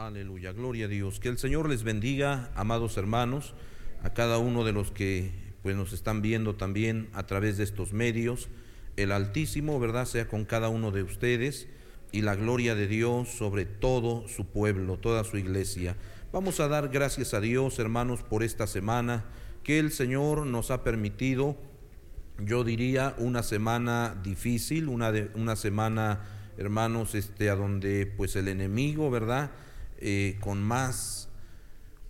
Aleluya, gloria a Dios. Que el Señor les bendiga, amados hermanos, a cada uno de los que pues nos están viendo también a través de estos medios. El Altísimo, ¿verdad?, sea con cada uno de ustedes y la gloria de Dios sobre todo su pueblo, toda su iglesia. Vamos a dar gracias a Dios, hermanos, por esta semana que el Señor nos ha permitido, yo diría, una semana difícil, una, de, una semana, hermanos, este, a donde pues el enemigo, ¿verdad?, eh, con más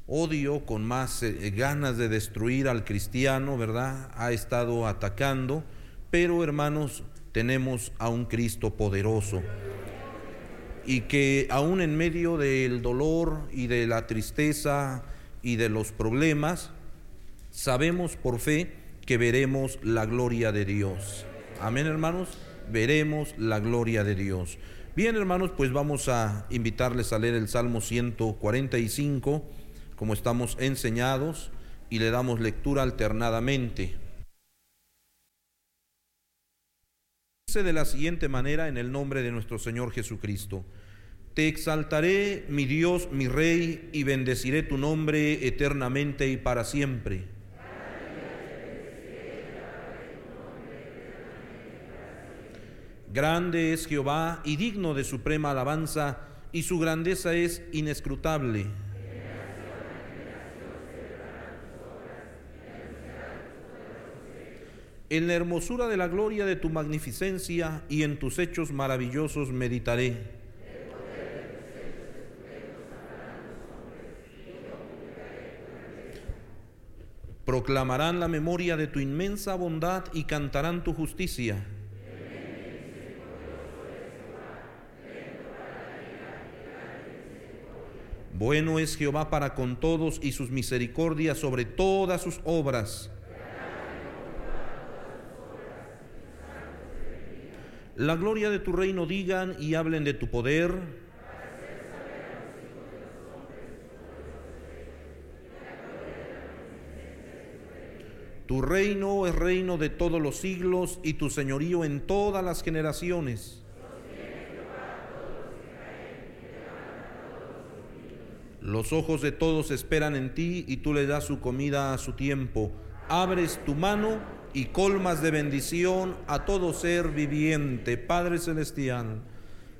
odio, con más eh, ganas de destruir al cristiano, ¿verdad? Ha estado atacando, pero hermanos, tenemos a un Cristo poderoso y que aún en medio del dolor y de la tristeza y de los problemas, sabemos por fe que veremos la gloria de Dios. Amén, hermanos, veremos la gloria de Dios. Bien, hermanos, pues vamos a invitarles a leer el Salmo 145, como estamos enseñados, y le damos lectura alternadamente. Dice de la siguiente manera en el nombre de nuestro Señor Jesucristo. Te exaltaré, mi Dios, mi Rey, y bendeciré tu nombre eternamente y para siempre. Grande es Jehová y digno de suprema alabanza, y su grandeza es inescrutable. En la hermosura de la gloria de tu magnificencia y en tus hechos maravillosos meditaré. Proclamarán la memoria de tu inmensa bondad y cantarán tu justicia. Bueno es Jehová para con todos y sus misericordias sobre todas sus obras. La gloria de tu reino digan y hablen de tu poder. Tu reino es reino de todos los siglos y tu señorío en todas las generaciones. Los ojos de todos esperan en ti y tú le das su comida a su tiempo. Abres tu mano y colmas de bendición a todo ser viviente. Padre Celestial,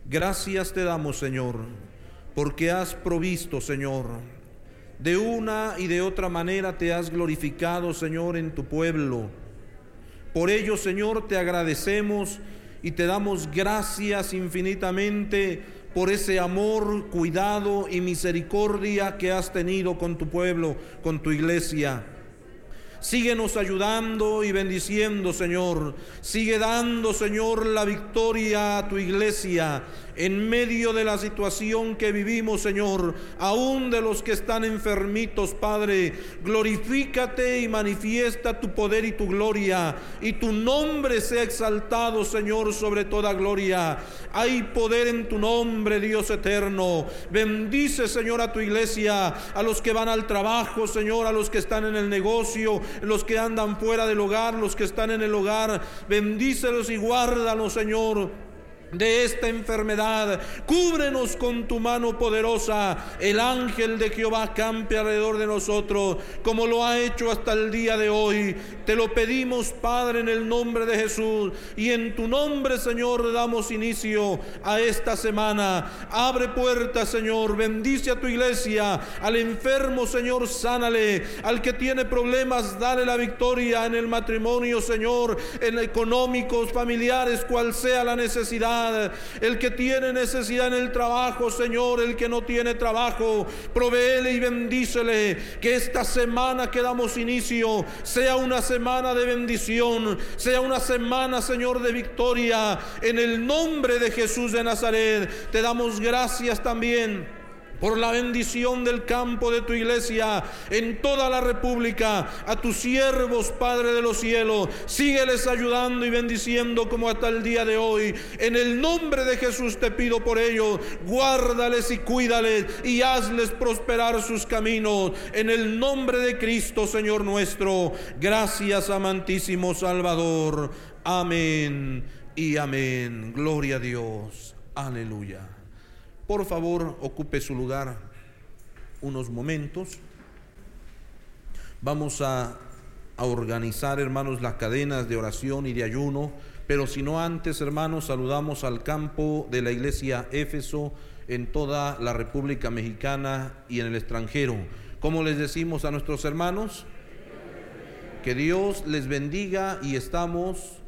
gracias te damos, Señor, porque has provisto, Señor. De una y de otra manera te has glorificado, Señor, en tu pueblo. Por ello, Señor, te agradecemos y te damos gracias infinitamente por ese amor, cuidado y misericordia que has tenido con tu pueblo, con tu iglesia. Síguenos ayudando y bendiciendo, Señor. Sigue dando, Señor, la victoria a tu iglesia en medio de la situación que vivimos, Señor, aún de los que están enfermitos, Padre, glorifícate y manifiesta tu poder y tu gloria, y tu nombre sea exaltado, Señor, sobre toda gloria. Hay poder en tu nombre, Dios eterno. Bendice, Señor, a tu iglesia, a los que van al trabajo, Señor, a los que están en el negocio, los que andan fuera del hogar, los que están en el hogar. Bendícelos y guárdalos, Señor de esta enfermedad. Cúbrenos con tu mano poderosa. El ángel de Jehová campe alrededor de nosotros, como lo ha hecho hasta el día de hoy. Te lo pedimos, Padre, en el nombre de Jesús. Y en tu nombre, Señor, damos inicio a esta semana. Abre puertas, Señor. Bendice a tu iglesia. Al enfermo, Señor, sánale. Al que tiene problemas, dale la victoria en el matrimonio, Señor, en económicos, familiares, cual sea la necesidad el que tiene necesidad en el trabajo, Señor, el que no tiene trabajo, proveele y bendícele. Que esta semana que damos inicio sea una semana de bendición, sea una semana, Señor, de victoria. En el nombre de Jesús de Nazaret, te damos gracias también por la bendición del campo de tu iglesia en toda la república, a tus siervos, Padre de los cielos, sígueles ayudando y bendiciendo como hasta el día de hoy. En el nombre de Jesús te pido por ellos, guárdales y cuídales y hazles prosperar sus caminos. En el nombre de Cristo, Señor nuestro, gracias amantísimo Salvador. Amén y amén. Gloria a Dios. Aleluya. Por favor, ocupe su lugar unos momentos. Vamos a, organizar, hermanos, las cadenas de oración y de ayuno, pero si no antes, hermanos, saludamos al campo de la iglesia Éfeso en toda la República Mexicana y en el extranjero. ¿Cómo les decimos a nuestros hermanos? Que Dios les bendiga y estamos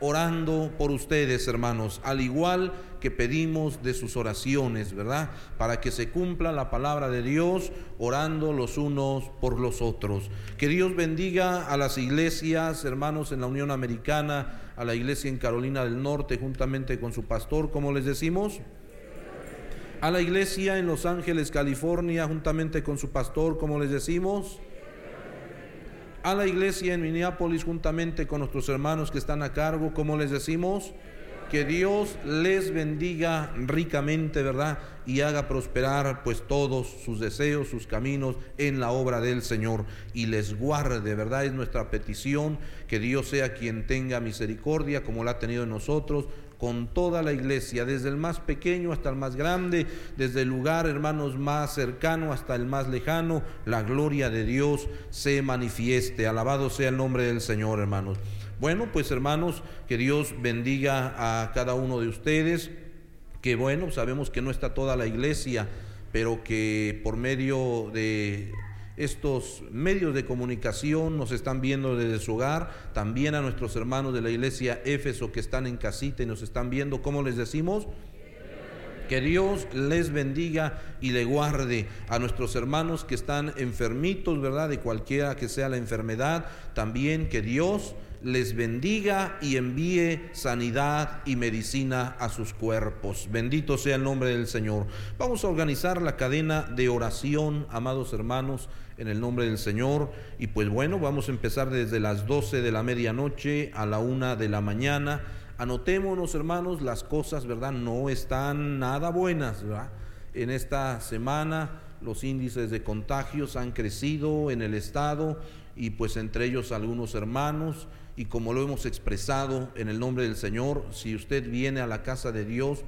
orando por ustedes, hermanos, al igual que pedimos de sus oraciones, ¿verdad? Para que se cumpla la palabra de Dios, orando los unos por los otros. Que Dios bendiga a las iglesias, hermanos, en la Unión Americana, a la iglesia en Carolina del Norte, juntamente con su pastor, como les decimos. A la iglesia en Los Ángeles, California, juntamente con su pastor, como les decimos a la iglesia en Minneapolis juntamente con nuestros hermanos que están a cargo, como les decimos, que Dios les bendiga ricamente, ¿verdad? Y haga prosperar pues todos sus deseos, sus caminos en la obra del Señor y les guarde, ¿verdad? Es nuestra petición que Dios sea quien tenga misericordia como la ha tenido en nosotros, con toda la iglesia, desde el más pequeño hasta el más grande, desde el lugar, hermanos, más cercano hasta el más lejano, la gloria de Dios se manifieste. Alabado sea el nombre del Señor, hermanos. Bueno, pues hermanos, que Dios bendiga a cada uno de ustedes, que bueno, sabemos que no está toda la iglesia, pero que por medio de estos medios de comunicación nos están viendo desde su hogar, también a nuestros hermanos de la iglesia Éfeso que están en casita y nos están viendo, ¿cómo les decimos? Que Dios les bendiga y le guarde a nuestros hermanos que están enfermitos, ¿verdad? De cualquiera que sea la enfermedad. También que Dios les bendiga y envíe sanidad y medicina a sus cuerpos. Bendito sea el nombre del Señor. Vamos a organizar la cadena de oración, amados hermanos en el nombre del Señor. Y pues bueno, vamos a empezar desde las 12 de la medianoche a la una de la mañana. Anotémonos, hermanos, las cosas, ¿verdad? No están nada buenas, ¿verdad? En esta semana los índices de contagios han crecido en el estado y pues entre ellos algunos hermanos y como lo hemos expresado en el nombre del Señor, si usted viene a la casa de Dios,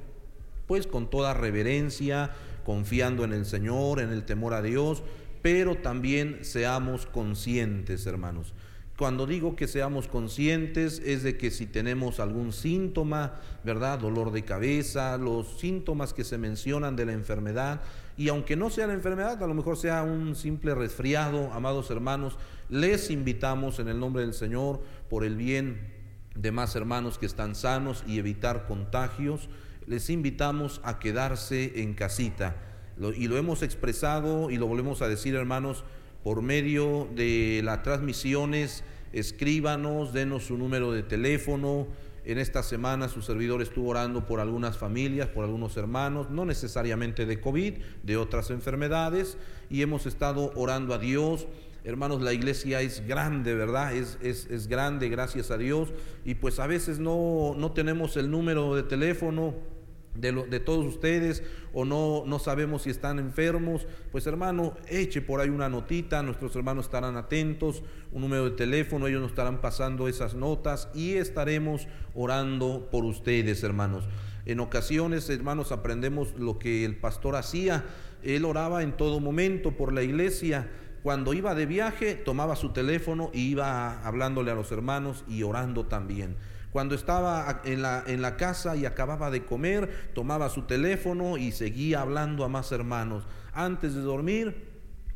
pues con toda reverencia, confiando en el Señor, en el temor a Dios, pero también seamos conscientes, hermanos. Cuando digo que seamos conscientes es de que si tenemos algún síntoma, ¿verdad? Dolor de cabeza, los síntomas que se mencionan de la enfermedad, y aunque no sea la enfermedad, a lo mejor sea un simple resfriado, amados hermanos, les invitamos en el nombre del Señor, por el bien de más hermanos que están sanos y evitar contagios, les invitamos a quedarse en casita y lo hemos expresado y lo volvemos a decir, hermanos, por medio de las transmisiones, escríbanos, denos su número de teléfono. En esta semana su servidor estuvo orando por algunas familias, por algunos hermanos, no necesariamente de COVID, de otras enfermedades, y hemos estado orando a Dios. Hermanos, la iglesia es grande, ¿verdad? Es, es, es grande, gracias a Dios, y pues a veces no, no tenemos el número de teléfono de, de, todos ustedes o no, no sabemos si están enfermos, pues hermano, eche por ahí una notita, nuestros hermanos estarán atentos, un número de teléfono, ellos nos estarán pasando esas notas y estaremos orando por ustedes, hermanos. En ocasiones, hermanos, aprendemos lo que el pastor hacía. Él oraba en todo momento por la iglesia. Cuando iba de viaje, tomaba su teléfono y iba hablándole a los hermanos y orando también. Cuando estaba en la, en la casa y acababa de comer, tomaba su teléfono y seguía hablando a más hermanos. Antes de dormir,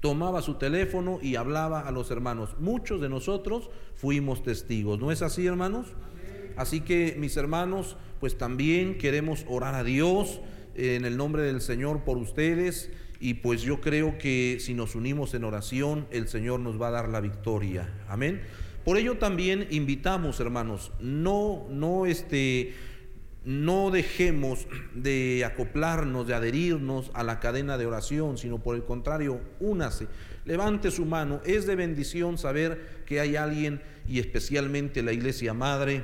tomaba su teléfono y hablaba a los hermanos. Muchos de nosotros fuimos testigos. ¿No es así, hermanos? Así que, mis hermanos, pues también queremos orar a Dios en el nombre del Señor por ustedes. Y pues yo creo que si nos unimos en oración, el Señor nos va a dar la victoria. Amén. Por ello también invitamos, hermanos, no, no, este, no dejemos de acoplarnos, de adherirnos a la cadena de oración, sino por el contrario, únase, levante su mano. Es de bendición saber que hay alguien, y especialmente la iglesia madre,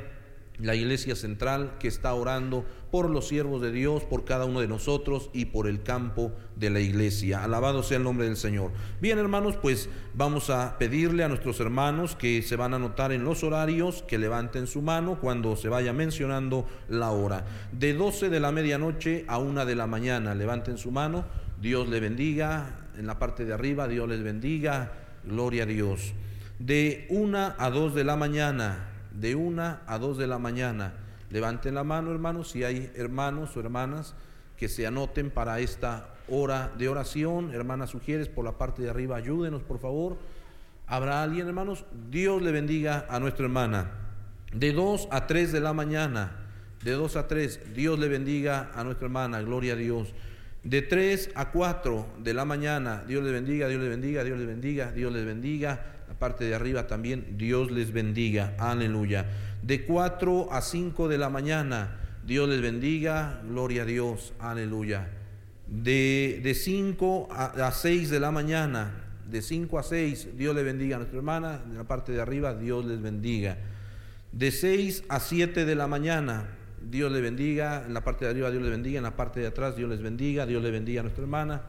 la iglesia central que está orando por los siervos de Dios, por cada uno de nosotros y por el campo de la iglesia. Alabado sea el nombre del Señor. Bien, hermanos, pues vamos a pedirle a nuestros hermanos que se van a anotar en los horarios, que levanten su mano cuando se vaya mencionando la hora. De 12 de la medianoche a 1 de la mañana, levanten su mano. Dios le bendiga. En la parte de arriba, Dios les bendiga. Gloria a Dios. De 1 a 2 de la mañana, de una a dos de la mañana. Levanten la mano, hermanos, si hay hermanos o hermanas que se anoten para esta hora de oración. Hermanas sugieres por la parte de arriba, ayúdenos, por favor. ¿Habrá alguien, hermanos? Dios le bendiga a nuestra hermana. De dos a tres de la mañana, de dos a tres, Dios le bendiga a nuestra hermana, gloria a Dios. De tres a cuatro de la mañana, Dios le bendiga, Dios le bendiga, Dios le bendiga, Dios les bendiga parte de arriba también, Dios les bendiga, aleluya. De 4 a 5 de la mañana, Dios les bendiga, gloria a Dios, aleluya. De, de 5 a, a 6 de la mañana, de 5 a 6, Dios le bendiga a nuestra hermana, en la parte de arriba, Dios les bendiga. De 6 a 7 de la mañana, Dios le bendiga, en la parte de arriba Dios les bendiga, en la parte de atrás Dios les bendiga, Dios le bendiga a nuestra hermana.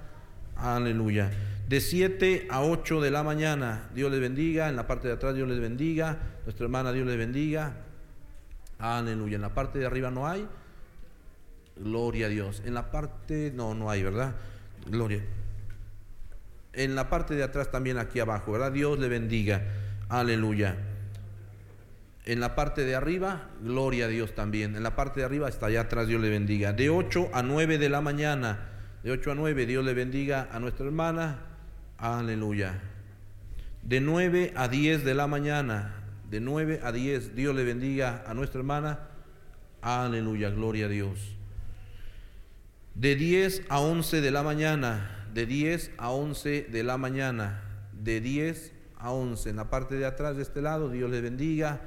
Aleluya. De 7 a 8 de la mañana, Dios les bendiga. En la parte de atrás, Dios les bendiga. Nuestra hermana, Dios les bendiga. Aleluya. En la parte de arriba no hay. Gloria a Dios. En la parte, no, no hay, ¿verdad? Gloria. En la parte de atrás también aquí abajo, ¿verdad? Dios le bendiga. Aleluya. En la parte de arriba, gloria a Dios también. En la parte de arriba, hasta allá atrás, Dios le bendiga. De 8 a 9 de la mañana, de 8 a 9, Dios le bendiga a nuestra hermana. Aleluya. De 9 a 10 de la mañana, de 9 a 10, Dios le bendiga a nuestra hermana. Aleluya, gloria a Dios. De 10 a 11 de la mañana, de 10 a 11 de la mañana, de 10 a 11. En la parte de atrás de este lado, Dios les bendiga.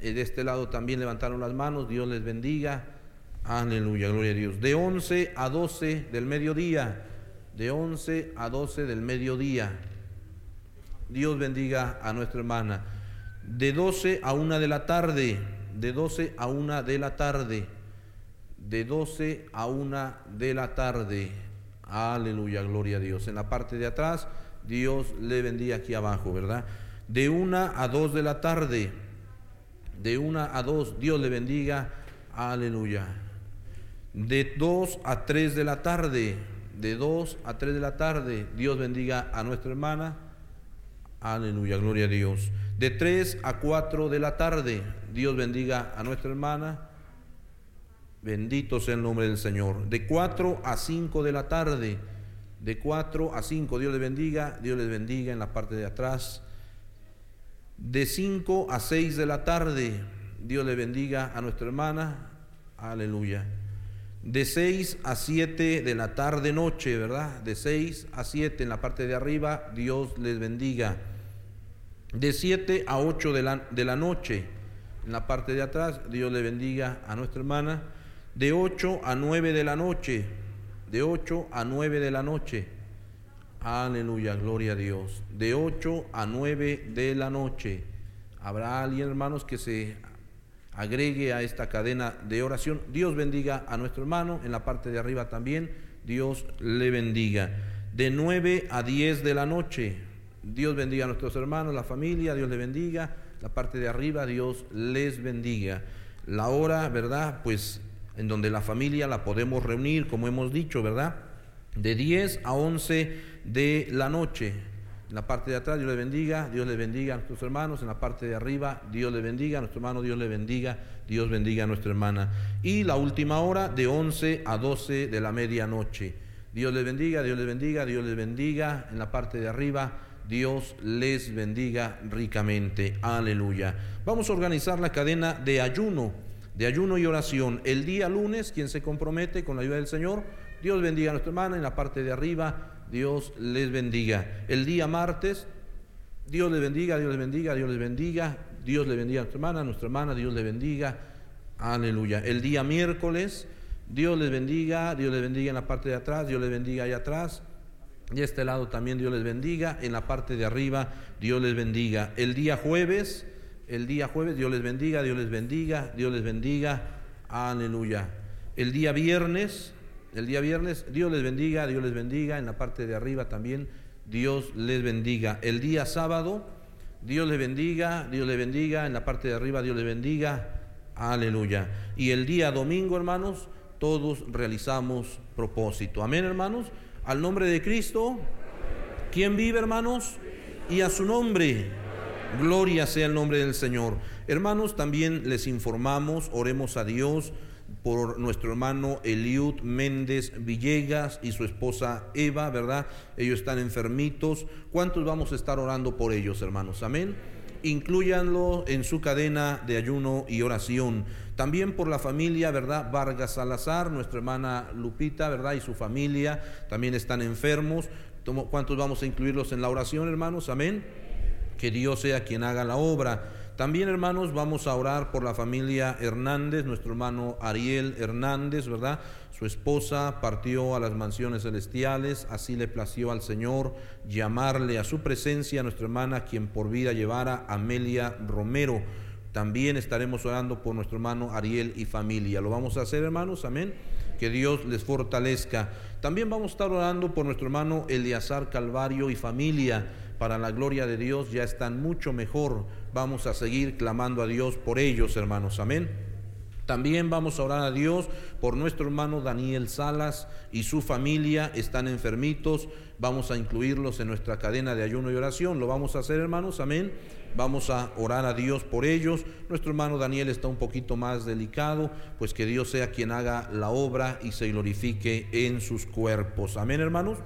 Eh, de este lado también levantaron las manos, Dios les bendiga. Aleluya, gloria a Dios. De 11 a 12 del mediodía. De 11 a 12 del mediodía. Dios bendiga a nuestra hermana. De 12 a 1 de la tarde. De 12 a 1 de la tarde. De 12 a 1 de la tarde. Aleluya, gloria a Dios. En la parte de atrás, Dios le bendiga aquí abajo, ¿verdad? De 1 a 2 de la tarde. De 1 a 2, Dios le bendiga. Aleluya de 2 a 3 de la tarde, de 2 a 3 de la tarde, Dios bendiga a nuestra hermana. Aleluya, gloria a Dios. De 3 a 4 de la tarde, Dios bendiga a nuestra hermana. Bendito sea el nombre del Señor. De 4 a 5 de la tarde, de 4 a 5, Dios les bendiga, Dios les bendiga en la parte de atrás. De 5 a 6 de la tarde, Dios le bendiga a nuestra hermana. Aleluya de 6 a 7 de la tarde noche, ¿verdad? De 6 a 7 en la parte de arriba, Dios les bendiga. De 7 a 8 de la, de la noche, en la parte de atrás, Dios le bendiga a nuestra hermana. De 8 a 9 de la noche, de 8 a 9 de la noche. Aleluya, gloria a Dios. De 8 a 9 de la noche. Habrá alguien, hermanos, que se agregue a esta cadena de oración. Dios bendiga a nuestro hermano, en la parte de arriba también, Dios le bendiga. De 9 a 10 de la noche, Dios bendiga a nuestros hermanos, la familia, Dios le bendiga. La parte de arriba, Dios les bendiga. La hora, ¿verdad? Pues en donde la familia la podemos reunir, como hemos dicho, ¿verdad? De 10 a 11 de la noche. En la parte de atrás, Dios le bendiga, Dios le bendiga a nuestros hermanos. En la parte de arriba, Dios le bendiga a nuestro hermano, Dios le bendiga, Dios bendiga a nuestra hermana. Y la última hora, de 11 a 12 de la medianoche. Dios les bendiga, Dios les bendiga, Dios les bendiga. En la parte de arriba, Dios les bendiga ricamente. Aleluya. Vamos a organizar la cadena de ayuno, de ayuno y oración. El día lunes, quien se compromete con la ayuda del Señor, Dios bendiga a nuestra hermana. En la parte de arriba, Dios les bendiga. El día martes, Dios les bendiga, Dios les bendiga, Dios les bendiga, Dios le bendiga a nuestra hermana, a nuestra hermana, Dios le bendiga. Aleluya. El día miércoles, Dios les bendiga, Dios les bendiga en la parte de atrás, Dios les bendiga allá atrás. Y este lado también Dios les bendiga, en la parte de arriba Dios les bendiga. El día jueves, El día jueves, Dios les bendiga, Dios les bendiga, Dios les bendiga. Aleluya. El día viernes, el día viernes, Dios les bendiga, Dios les bendiga. En la parte de arriba también, Dios les bendiga. El día sábado, Dios les bendiga, Dios les bendiga. En la parte de arriba, Dios les bendiga. Aleluya. Y el día domingo, hermanos, todos realizamos propósito. Amén, hermanos. Al nombre de Cristo. ¿Quién vive, hermanos? Y a su nombre. Gloria sea el nombre del Señor. Hermanos, también les informamos, oremos a Dios por nuestro hermano Eliud Méndez Villegas y su esposa Eva, ¿verdad? Ellos están enfermitos. ¿Cuántos vamos a estar orando por ellos, hermanos? Amén. Incluyanlo en su cadena de ayuno y oración. También por la familia, ¿verdad? Vargas Salazar, nuestra hermana Lupita, ¿verdad? Y su familia también están enfermos. ¿Cuántos vamos a incluirlos en la oración, hermanos? Amén. Que Dios sea quien haga la obra. También, hermanos, vamos a orar por la familia Hernández, nuestro hermano Ariel Hernández, ¿verdad? Su esposa partió a las mansiones celestiales, así le plació al Señor llamarle a su presencia a nuestra hermana, quien por vida llevara Amelia Romero. También estaremos orando por nuestro hermano Ariel y familia. ¿Lo vamos a hacer, hermanos? Amén. Que Dios les fortalezca. También vamos a estar orando por nuestro hermano Eleazar Calvario y familia para la gloria de Dios ya están mucho mejor. Vamos a seguir clamando a Dios por ellos, hermanos. Amén. También vamos a orar a Dios por nuestro hermano Daniel Salas y su familia. Están enfermitos. Vamos a incluirlos en nuestra cadena de ayuno y oración. Lo vamos a hacer, hermanos. Amén. Vamos a orar a Dios por ellos. Nuestro hermano Daniel está un poquito más delicado, pues que Dios sea quien haga la obra y se glorifique en sus cuerpos. Amén, hermanos.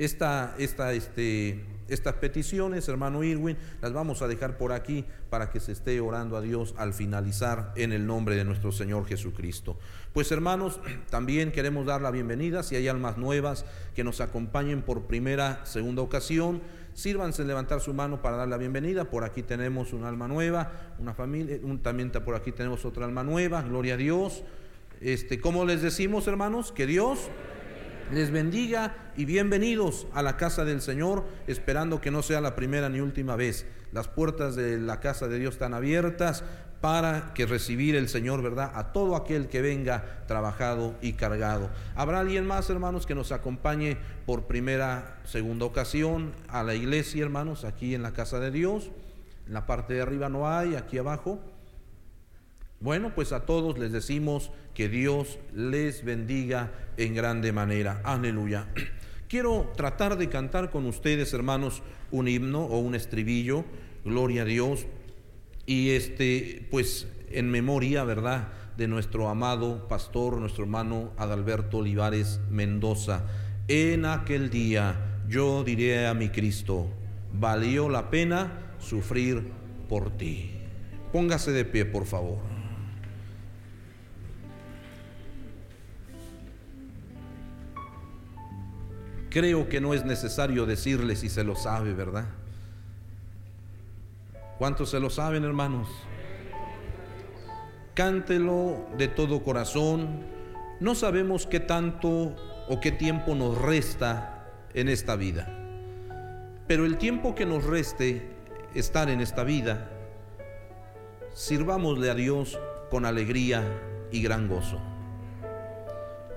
Este, estas peticiones, hermano Irwin, las vamos a dejar por aquí para que se esté orando a Dios al finalizar en el nombre de nuestro Señor Jesucristo. Pues hermanos, también queremos dar la bienvenida, si hay almas nuevas que nos acompañen por primera, segunda ocasión, sírvanse levantar su mano para dar la bienvenida. Por aquí tenemos un alma nueva, una familia, un, también por aquí tenemos otra alma nueva, gloria a Dios. Este, ¿Cómo les decimos, hermanos? Que Dios les bendiga y bienvenidos a la casa del Señor, esperando que no sea la primera ni última vez. Las puertas de la casa de Dios están abiertas para que recibir el Señor, ¿verdad? A todo aquel que venga trabajado y cargado. ¿Habrá alguien más, hermanos, que nos acompañe por primera, segunda ocasión a la iglesia, hermanos, aquí en la casa de Dios? En la parte de arriba no hay, aquí abajo. Bueno, pues a todos les decimos que Dios les bendiga en grande manera. Aleluya. Quiero tratar de cantar con ustedes, hermanos, un himno o un estribillo, gloria a Dios, y este, pues en memoria, ¿verdad?, de nuestro amado pastor, nuestro hermano Adalberto Olivares Mendoza. En aquel día yo diré a mi Cristo, valió la pena sufrir por ti. Póngase de pie, por favor. Creo que no es necesario decirle si se lo sabe, ¿verdad? ¿Cuántos se lo saben, hermanos? Cántelo de todo corazón. No sabemos qué tanto o qué tiempo nos resta en esta vida. Pero el tiempo que nos reste estar en esta vida, sirvámosle a Dios con alegría y gran gozo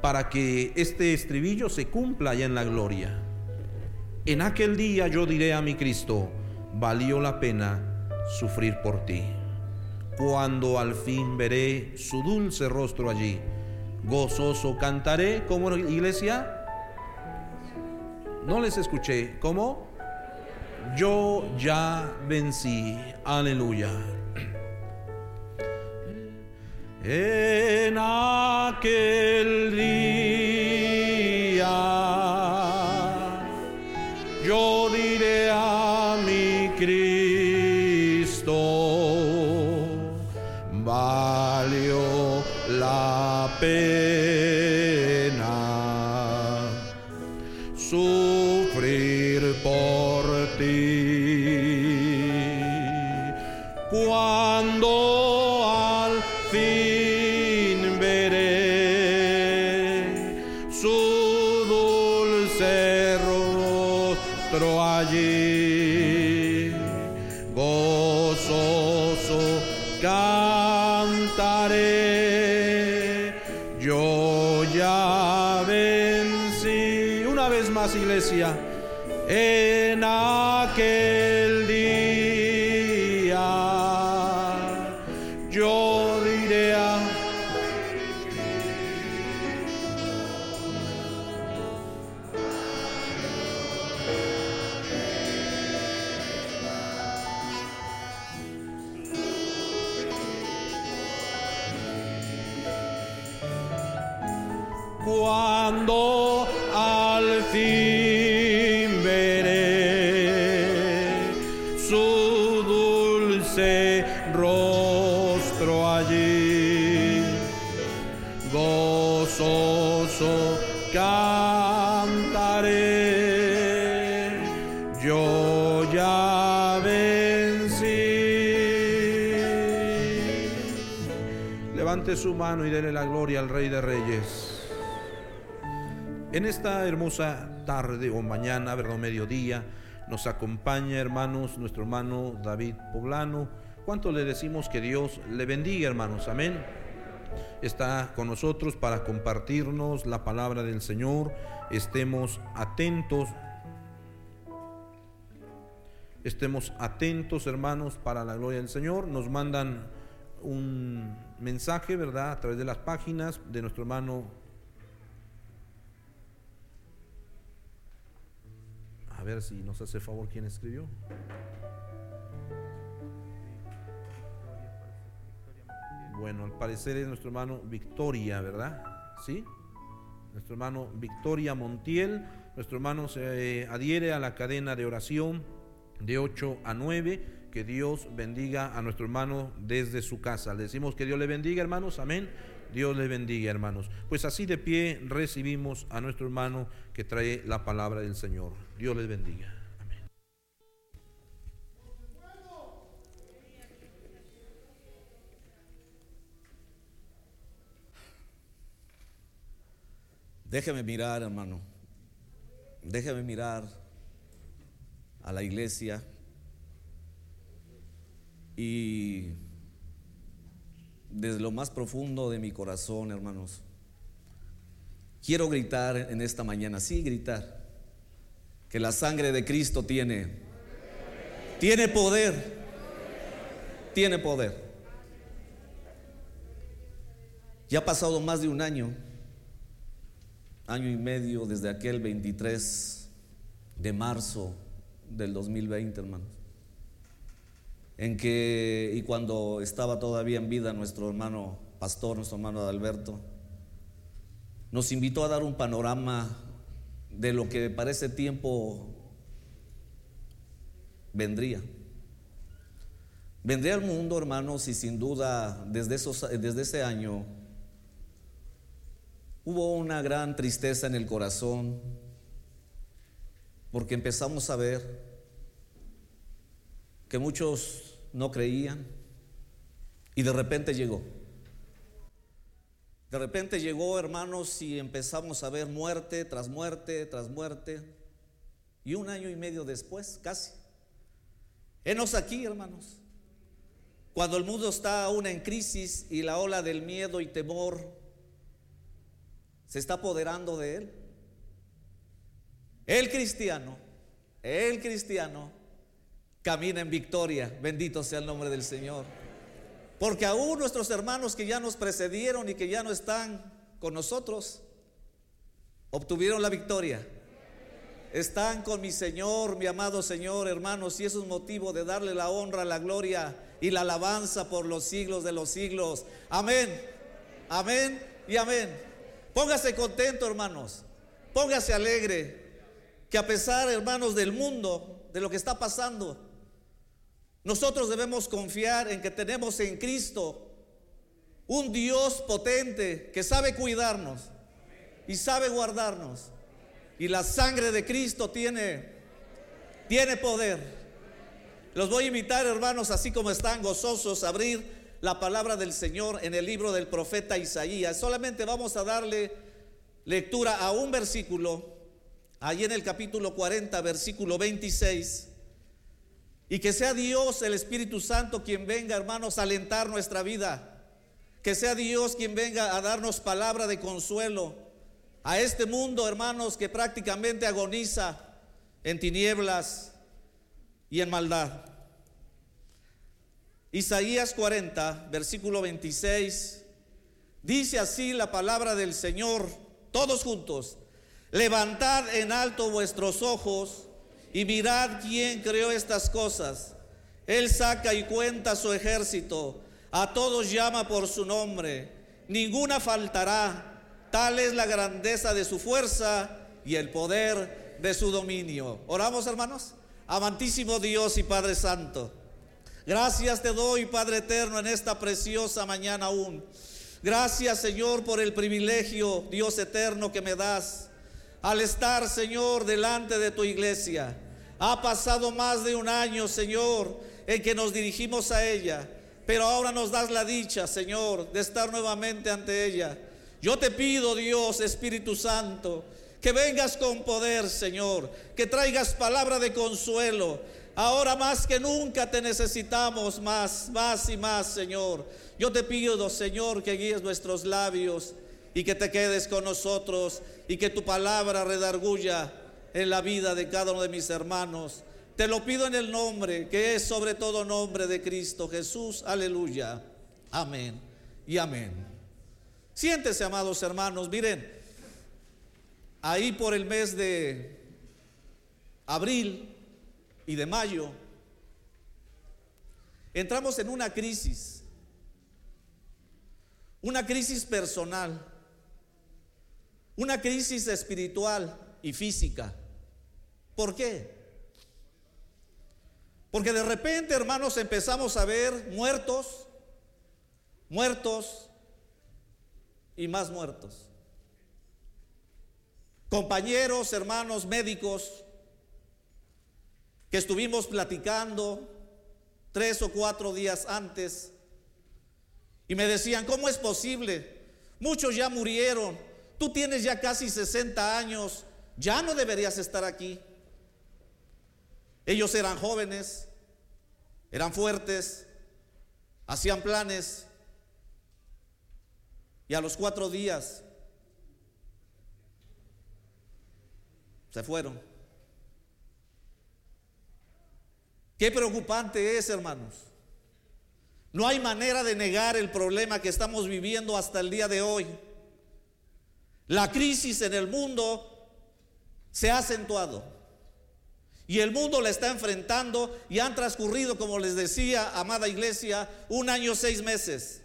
para que este estribillo se cumpla allá en la gloria. En aquel día yo diré a mi Cristo, valió la pena sufrir por ti. Cuando al fin veré su dulce rostro allí, gozoso cantaré como iglesia. No les escuché, ¿cómo? Yo ya vencí, aleluya. En aquel día En cantaré, yo ya vencí. Levante su mano y dele la gloria al Rey de Reyes. En esta hermosa tarde o mañana, verdad, mediodía, nos acompaña, hermanos, nuestro hermano David Poblano. ¿Cuánto le decimos que Dios le bendiga, hermanos? Amén. Está con nosotros para compartirnos la palabra del Señor. Estemos atentos. Estemos atentos, hermanos, para la gloria del Señor. Nos mandan un mensaje, ¿verdad? A través de las páginas de nuestro hermano A ver si nos hace favor quién escribió. Bueno, al parecer es nuestro hermano Victoria, ¿verdad? ¿Sí? Nuestro hermano Victoria Montiel. Nuestro hermano se eh, adhiere a la cadena de oración de 8 a 9. Que Dios bendiga a nuestro hermano desde su casa. Le decimos que Dios le bendiga, hermanos. Amén. Dios le bendiga, hermanos. Pues así de pie recibimos a nuestro hermano que trae la palabra del Señor. Dios les bendiga. Déjeme mirar, hermano. Déjeme mirar a la iglesia. Y desde lo más profundo de mi corazón, hermanos, quiero gritar en esta mañana, sí, gritar. Que la sangre de Cristo tiene, tiene poder, tiene poder. Ya ha pasado más de un año, año y medio desde aquel 23 de marzo del 2020, hermanos, en que, y cuando estaba todavía en vida nuestro hermano pastor, nuestro hermano Adalberto, nos invitó a dar un panorama de lo que para ese tiempo vendría. Vendría al mundo, hermanos, y sin duda desde, ese año hubo una gran tristeza en el corazón porque empezamos a ver que muchos no creían y de repente llegó. De repente llegó, hermanos, y empezamos a ver muerte tras muerte tras muerte. Y un año y medio después, casi. Enos aquí, hermanos. Cuando el mundo está aún en crisis y la ola del miedo y temor se está apoderando de él. El cristiano, el cristiano camina en victoria. Bendito sea el nombre del Señor. Porque aún nuestros hermanos que ya nos precedieron y que ya no están con nosotros, obtuvieron la victoria. Están con mi Señor, mi amado Señor, hermanos, y eso es motivo de darle la honra, la gloria y la alabanza por los siglos de los siglos. Amén, amén y amén. Póngase contento, hermanos. Póngase alegre. Que a pesar, hermanos, del mundo, de lo que está pasando, nosotros debemos confiar en que tenemos en Cristo un Dios potente que sabe cuidarnos y sabe guardarnos. Y la sangre de Cristo tiene, tiene poder. Los voy a invitar, hermanos, así como están gozosos, a abrir la palabra del Señor en el libro del profeta Isaías. Solamente vamos a darle lectura a un versículo, ahí en el capítulo 40, versículo 26. Y que sea Dios, el Espíritu Santo, quien venga, hermanos, a alentar nuestra vida. Que sea Dios quien venga a darnos palabra de consuelo a este mundo, hermanos, que prácticamente agoniza en tinieblas y en maldad. Isaías 40, versículo 26, dice así la palabra del Señor, todos juntos, levantad en alto vuestros ojos y mirad quién creó estas cosas. Él saca y cuenta su ejército, a todos llama por su nombre, ninguna faltará, tal es la grandeza de su fuerza y el poder de su dominio. Oramos hermanos, amantísimo Dios y Padre Santo. Gracias te doy, Padre eterno, en esta preciosa mañana aún. Gracias, Señor, por el privilegio, Dios eterno, que me das al estar, Señor, delante de tu iglesia. Ha pasado más de un año, Señor, en que nos dirigimos a ella, pero ahora nos das la dicha, Señor, de estar nuevamente ante ella. Yo te pido, Dios, Espíritu Santo, que vengas con poder, Señor, que traigas palabra de consuelo, Ahora más que nunca te necesitamos más, más y más, Señor. Yo te pido, Señor, que guíes nuestros labios y que te quedes con nosotros y que tu palabra redarguya en la vida de cada uno de mis hermanos. Te lo pido en el nombre, que es sobre todo nombre de Cristo Jesús. Aleluya. Amén y amén. Siéntese, amados hermanos. Miren, ahí por el mes de abril y de mayo, entramos en una crisis, una crisis personal, una crisis espiritual y física. ¿Por qué? Porque de repente, hermanos, empezamos a ver muertos, muertos y más muertos. Compañeros, hermanos, médicos, que estuvimos platicando tres o cuatro días antes y me decían, ¿cómo es posible? Muchos ya murieron, tú tienes ya casi 60 años, ya no deberías estar aquí. Ellos eran jóvenes, eran fuertes, hacían planes y a los cuatro días se fueron. Qué preocupante es, hermanos. No hay manera de negar el problema que estamos viviendo hasta el día de hoy. La crisis en el mundo se ha acentuado. Y el mundo la está enfrentando y han transcurrido, como les decía, amada iglesia, un año, seis meses,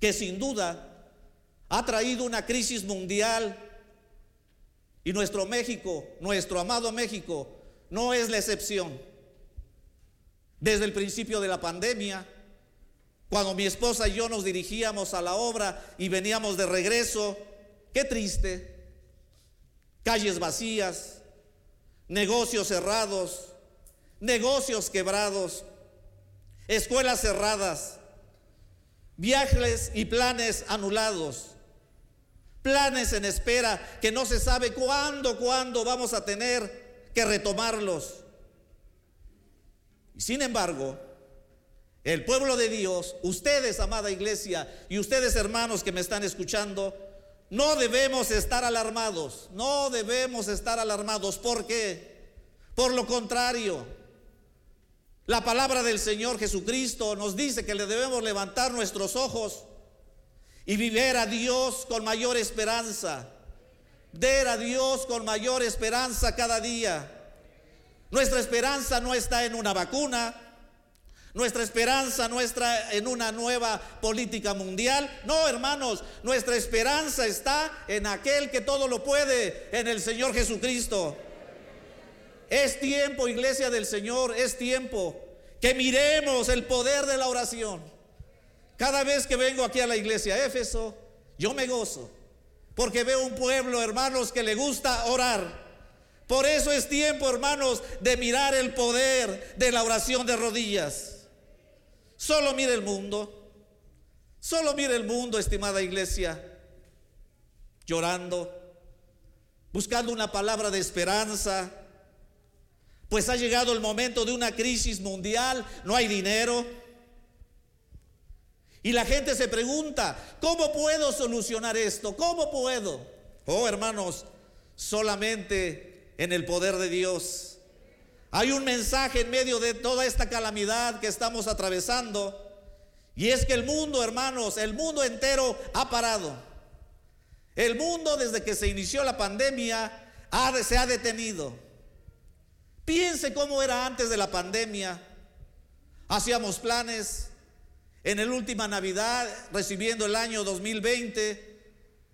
que sin duda ha traído una crisis mundial. Y nuestro México, nuestro amado México, no es la excepción. Desde el principio de la pandemia, cuando mi esposa y yo nos dirigíamos a la obra y veníamos de regreso, qué triste, calles vacías, negocios cerrados, negocios quebrados, escuelas cerradas, viajes y planes anulados, planes en espera que no se sabe cuándo, cuándo vamos a tener que retomarlos. Sin embargo, el pueblo de Dios, ustedes, amada iglesia, y ustedes, hermanos que me están escuchando, no debemos estar alarmados, no debemos estar alarmados. ¿Por qué? Por lo contrario, la palabra del Señor Jesucristo nos dice que le debemos levantar nuestros ojos y vivir a Dios con mayor esperanza, ver a Dios con mayor esperanza cada día. Nuestra esperanza no está en una vacuna. Nuestra esperanza no está en una nueva política mundial. No, hermanos, nuestra esperanza está en aquel que todo lo puede, en el Señor Jesucristo. Es tiempo, iglesia del Señor, es tiempo que miremos el poder de la oración. Cada vez que vengo aquí a la iglesia Éfeso, yo me gozo, porque veo un pueblo, hermanos, que le gusta orar por eso es tiempo, hermanos, de mirar el poder de la oración de rodillas. Solo mire el mundo. Solo mire el mundo, estimada iglesia. Llorando, buscando una palabra de esperanza. Pues ha llegado el momento de una crisis mundial, no hay dinero. Y la gente se pregunta, ¿cómo puedo solucionar esto? ¿Cómo puedo? Oh, hermanos, solamente en el poder de Dios. Hay un mensaje en medio de toda esta calamidad que estamos atravesando. Y es que el mundo, hermanos, el mundo entero ha parado. El mundo desde que se inició la pandemia se ha detenido. Piense cómo era antes de la pandemia. Hacíamos planes. En el última Navidad, recibiendo el año 2020,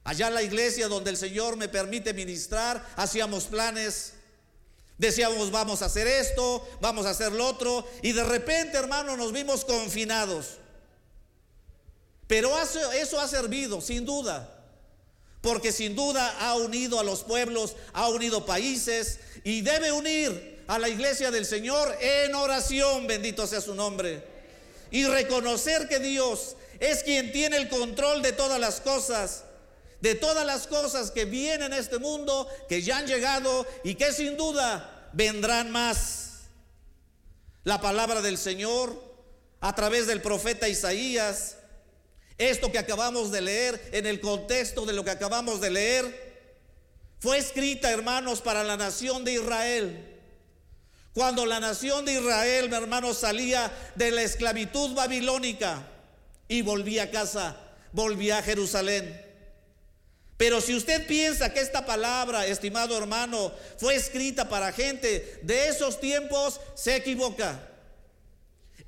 allá en la iglesia donde el Señor me permite ministrar, hacíamos planes. Decíamos, vamos a hacer esto, vamos a hacer lo otro. Y de repente, hermano, nos vimos confinados. Pero eso ha servido, sin duda. Porque sin duda ha unido a los pueblos, ha unido países y debe unir a la iglesia del Señor en oración, bendito sea su nombre. Y reconocer que Dios es quien tiene el control de todas las cosas, de todas las cosas que vienen a este mundo, que ya han llegado y que sin duda vendrán más. La palabra del Señor a través del profeta Isaías esto que acabamos de leer, en el contexto de lo que acabamos de leer, fue escrita, hermanos, para la nación de Israel. Cuando la nación de Israel, mi hermano, salía de la esclavitud babilónica y volvía a casa, volvía a Jerusalén. Pero si usted piensa que esta palabra, estimado hermano, fue escrita para gente de esos tiempos, se equivoca.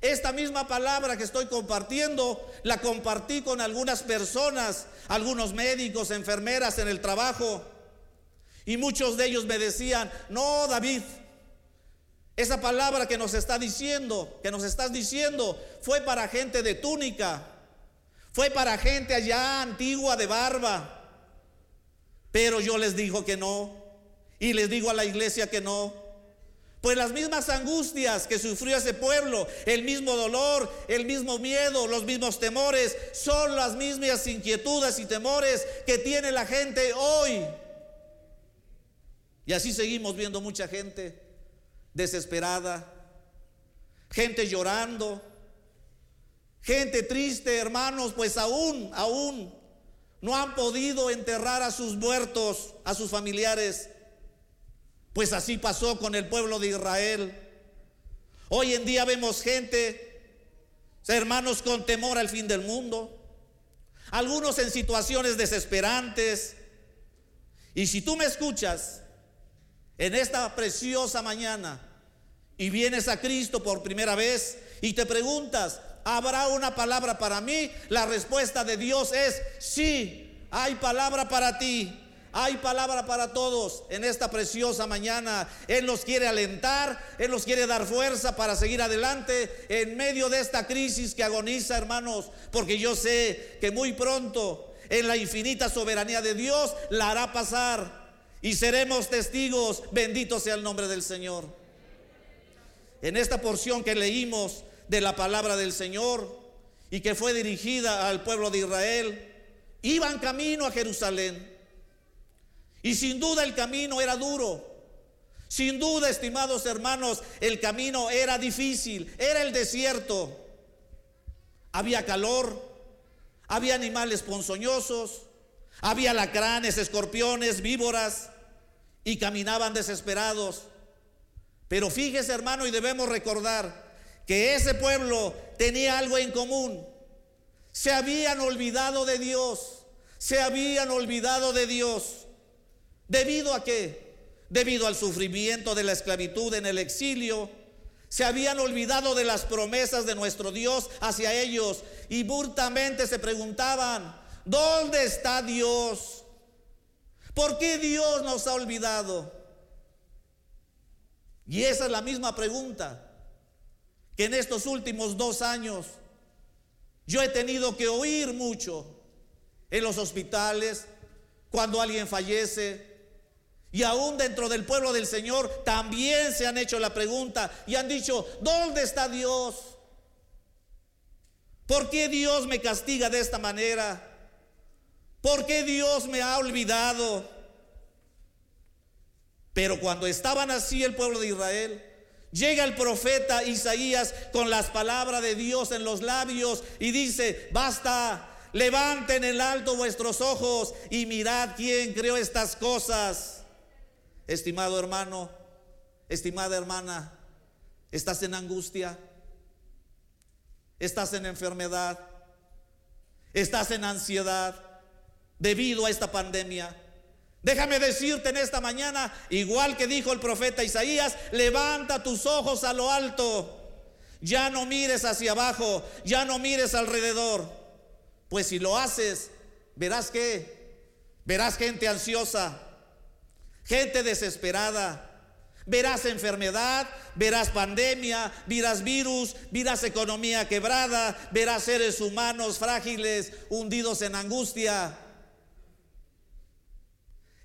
Esta misma palabra que estoy compartiendo la compartí con algunas personas, algunos médicos, enfermeras en el trabajo. Y muchos de ellos me decían, no, David, esa palabra que nos está diciendo, que nos estás diciendo, fue para gente de túnica, fue para gente allá antigua de barba. Pero yo les digo que no, y les digo a la iglesia que no. Pues las mismas angustias que sufrió ese pueblo, el mismo dolor, el mismo miedo, los mismos temores, son las mismas inquietudes y temores que tiene la gente hoy. Y así seguimos viendo mucha gente desesperada, gente llorando, gente triste, hermanos, pues aún, aún no han podido enterrar a sus muertos, a sus familiares. Pues así pasó con el pueblo de Israel. Hoy en día vemos gente, hermanos, con temor al fin del mundo. Algunos en situaciones desesperantes. Y si tú me escuchas en esta preciosa mañana y vienes a Cristo por primera vez y te preguntas, ¿habrá una palabra para mí? La respuesta de Dios es, sí, hay palabra para ti. Hay palabra para todos en esta preciosa mañana. Él nos quiere alentar, Él nos quiere dar fuerza para seguir adelante en medio de esta crisis que agoniza, hermanos, porque yo sé que muy pronto en la infinita soberanía de Dios la hará pasar y seremos testigos. Bendito sea el nombre del Señor. En esta porción que leímos de la palabra del Señor y que fue dirigida al pueblo de Israel, iban camino a Jerusalén. Y sin duda el camino era duro. Sin duda, estimados hermanos, el camino era difícil, era el desierto. Había calor, había animales ponzoñosos, había lacranes, escorpiones, víboras, y caminaban desesperados. Pero fíjese, hermano, y debemos recordar que ese pueblo tenía algo en común. Se habían olvidado de Dios, se habían olvidado de Dios. ¿Debido a qué? Debido al sufrimiento de la esclavitud en el exilio. Se habían olvidado de las promesas de nuestro Dios hacia ellos y burtamente se preguntaban, ¿dónde está Dios? ¿Por qué Dios nos ha olvidado? Y esa es la misma pregunta que en estos últimos dos años yo he tenido que oír mucho en los hospitales, cuando alguien fallece, y aún dentro del pueblo del Señor también se han hecho la pregunta y han dicho, ¿dónde está Dios? ¿Por qué Dios me castiga de esta manera? ¿Por qué Dios me ha olvidado? Pero cuando estaban así el pueblo de Israel, Llega el profeta Isaías con las palabras de Dios en los labios y dice, basta, levanten en alto vuestros ojos y mirad quién creó estas cosas. Estimado hermano, estimada hermana, ¿estás en angustia? ¿Estás en enfermedad? ¿Estás en ansiedad debido a esta pandemia? Déjame decirte en esta mañana, igual que dijo el profeta Isaías, levanta tus ojos a lo alto. Ya no mires hacia abajo, ya no mires alrededor. Pues si lo haces, verás que, verás gente ansiosa, gente desesperada, verás enfermedad, verás pandemia, verás virus, verás economía quebrada, verás seres humanos frágiles, hundidos en angustia.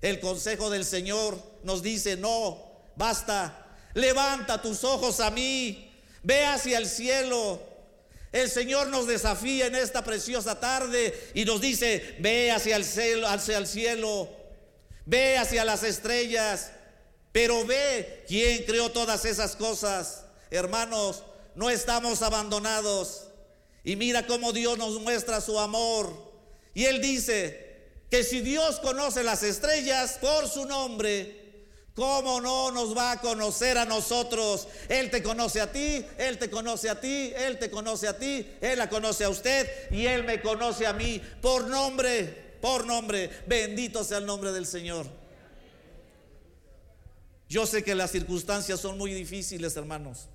El consejo del Señor nos dice, no, basta, levanta tus ojos a mí, ve hacia el cielo. El Señor nos desafía en esta preciosa tarde y nos dice, ve hacia el cielo, hacia el cielo, ve hacia las estrellas, pero ve quién creó todas esas cosas. Hermanos, no estamos abandonados. Y mira cómo Dios nos muestra su amor. Y Él dice, que si Dios conoce las estrellas por su nombre, ¿cómo no nos va a conocer a nosotros? Él te conoce a ti, Él te conoce a ti, Él te conoce a ti, Él la conoce a usted y Él me conoce a mí por nombre, por nombre. Bendito sea el nombre del Señor. Yo sé que las circunstancias son muy difíciles, hermanos.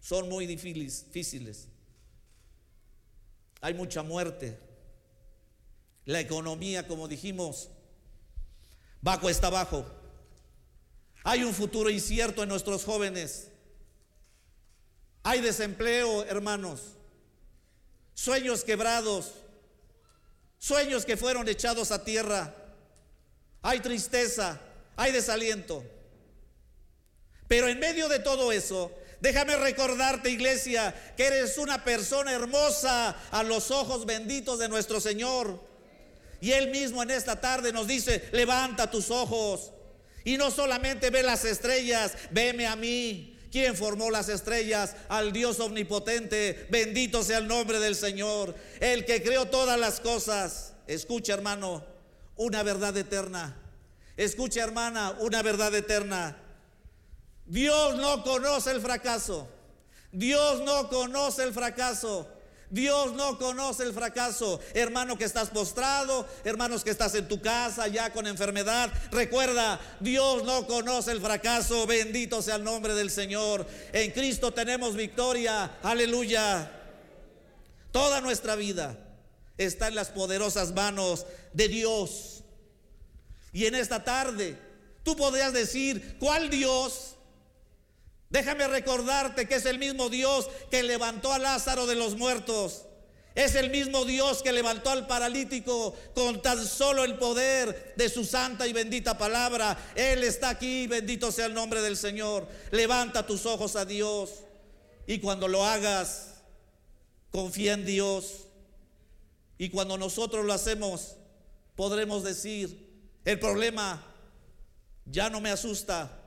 Son muy difíciles. Hay mucha muerte, la economía, como dijimos, va cuesta abajo. Hay un futuro incierto en nuestros jóvenes. Hay desempleo, hermanos. Sueños quebrados. Sueños que fueron echados a tierra. Hay tristeza. Hay desaliento. Pero en medio de todo eso, déjame recordarte, iglesia, que eres una persona hermosa a los ojos benditos de nuestro Señor. Y Él mismo en esta tarde nos dice, levanta tus ojos. Y no solamente ve las estrellas, veme a mí. ¿Quién formó las estrellas? Al Dios omnipotente. Bendito sea el nombre del Señor. El que creó todas las cosas. Escucha hermano, una verdad eterna. Escucha hermana, una verdad eterna. Dios no conoce el fracaso. Dios no conoce el fracaso. Dios no conoce el fracaso. Hermano que estás postrado, hermanos que estás en tu casa ya con enfermedad. Recuerda, Dios no conoce el fracaso. Bendito sea el nombre del Señor. En Cristo tenemos victoria. Aleluya. Toda nuestra vida está en las poderosas manos de Dios. Y en esta tarde tú podrías decir, ¿cuál Dios? Déjame recordarte que es el mismo Dios que levantó a Lázaro de los muertos. Es el mismo Dios que levantó al paralítico con tan solo el poder de su santa y bendita palabra. Él está aquí, bendito sea el nombre del Señor. Levanta tus ojos a Dios y cuando lo hagas, confía en Dios. Y cuando nosotros lo hacemos, podremos decir, el problema ya no me asusta,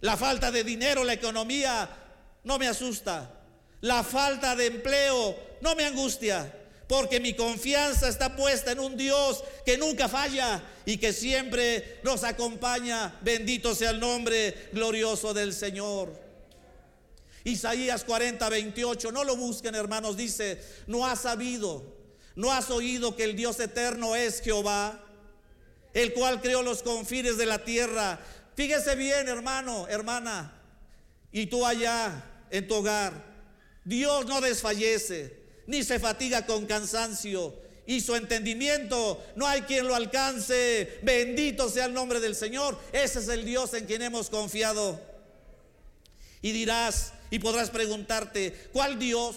la falta de dinero, la economía, no me asusta. La falta de empleo no me angustia. Porque mi confianza está puesta en un Dios que nunca falla y que siempre nos acompaña. Bendito sea el nombre glorioso del Señor. Isaías 40, 28, no lo busquen hermanos, dice, no has sabido, no has oído que el Dios eterno es Jehová, el cual creó los confines de la tierra, Fíjese bien, hermano, hermana, y tú allá en tu hogar. Dios no desfallece, ni se fatiga con cansancio, y su entendimiento no hay quien lo alcance. Bendito sea el nombre del Señor. Ese es el Dios en quien hemos confiado. Y dirás y podrás preguntarte, ¿cuál Dios?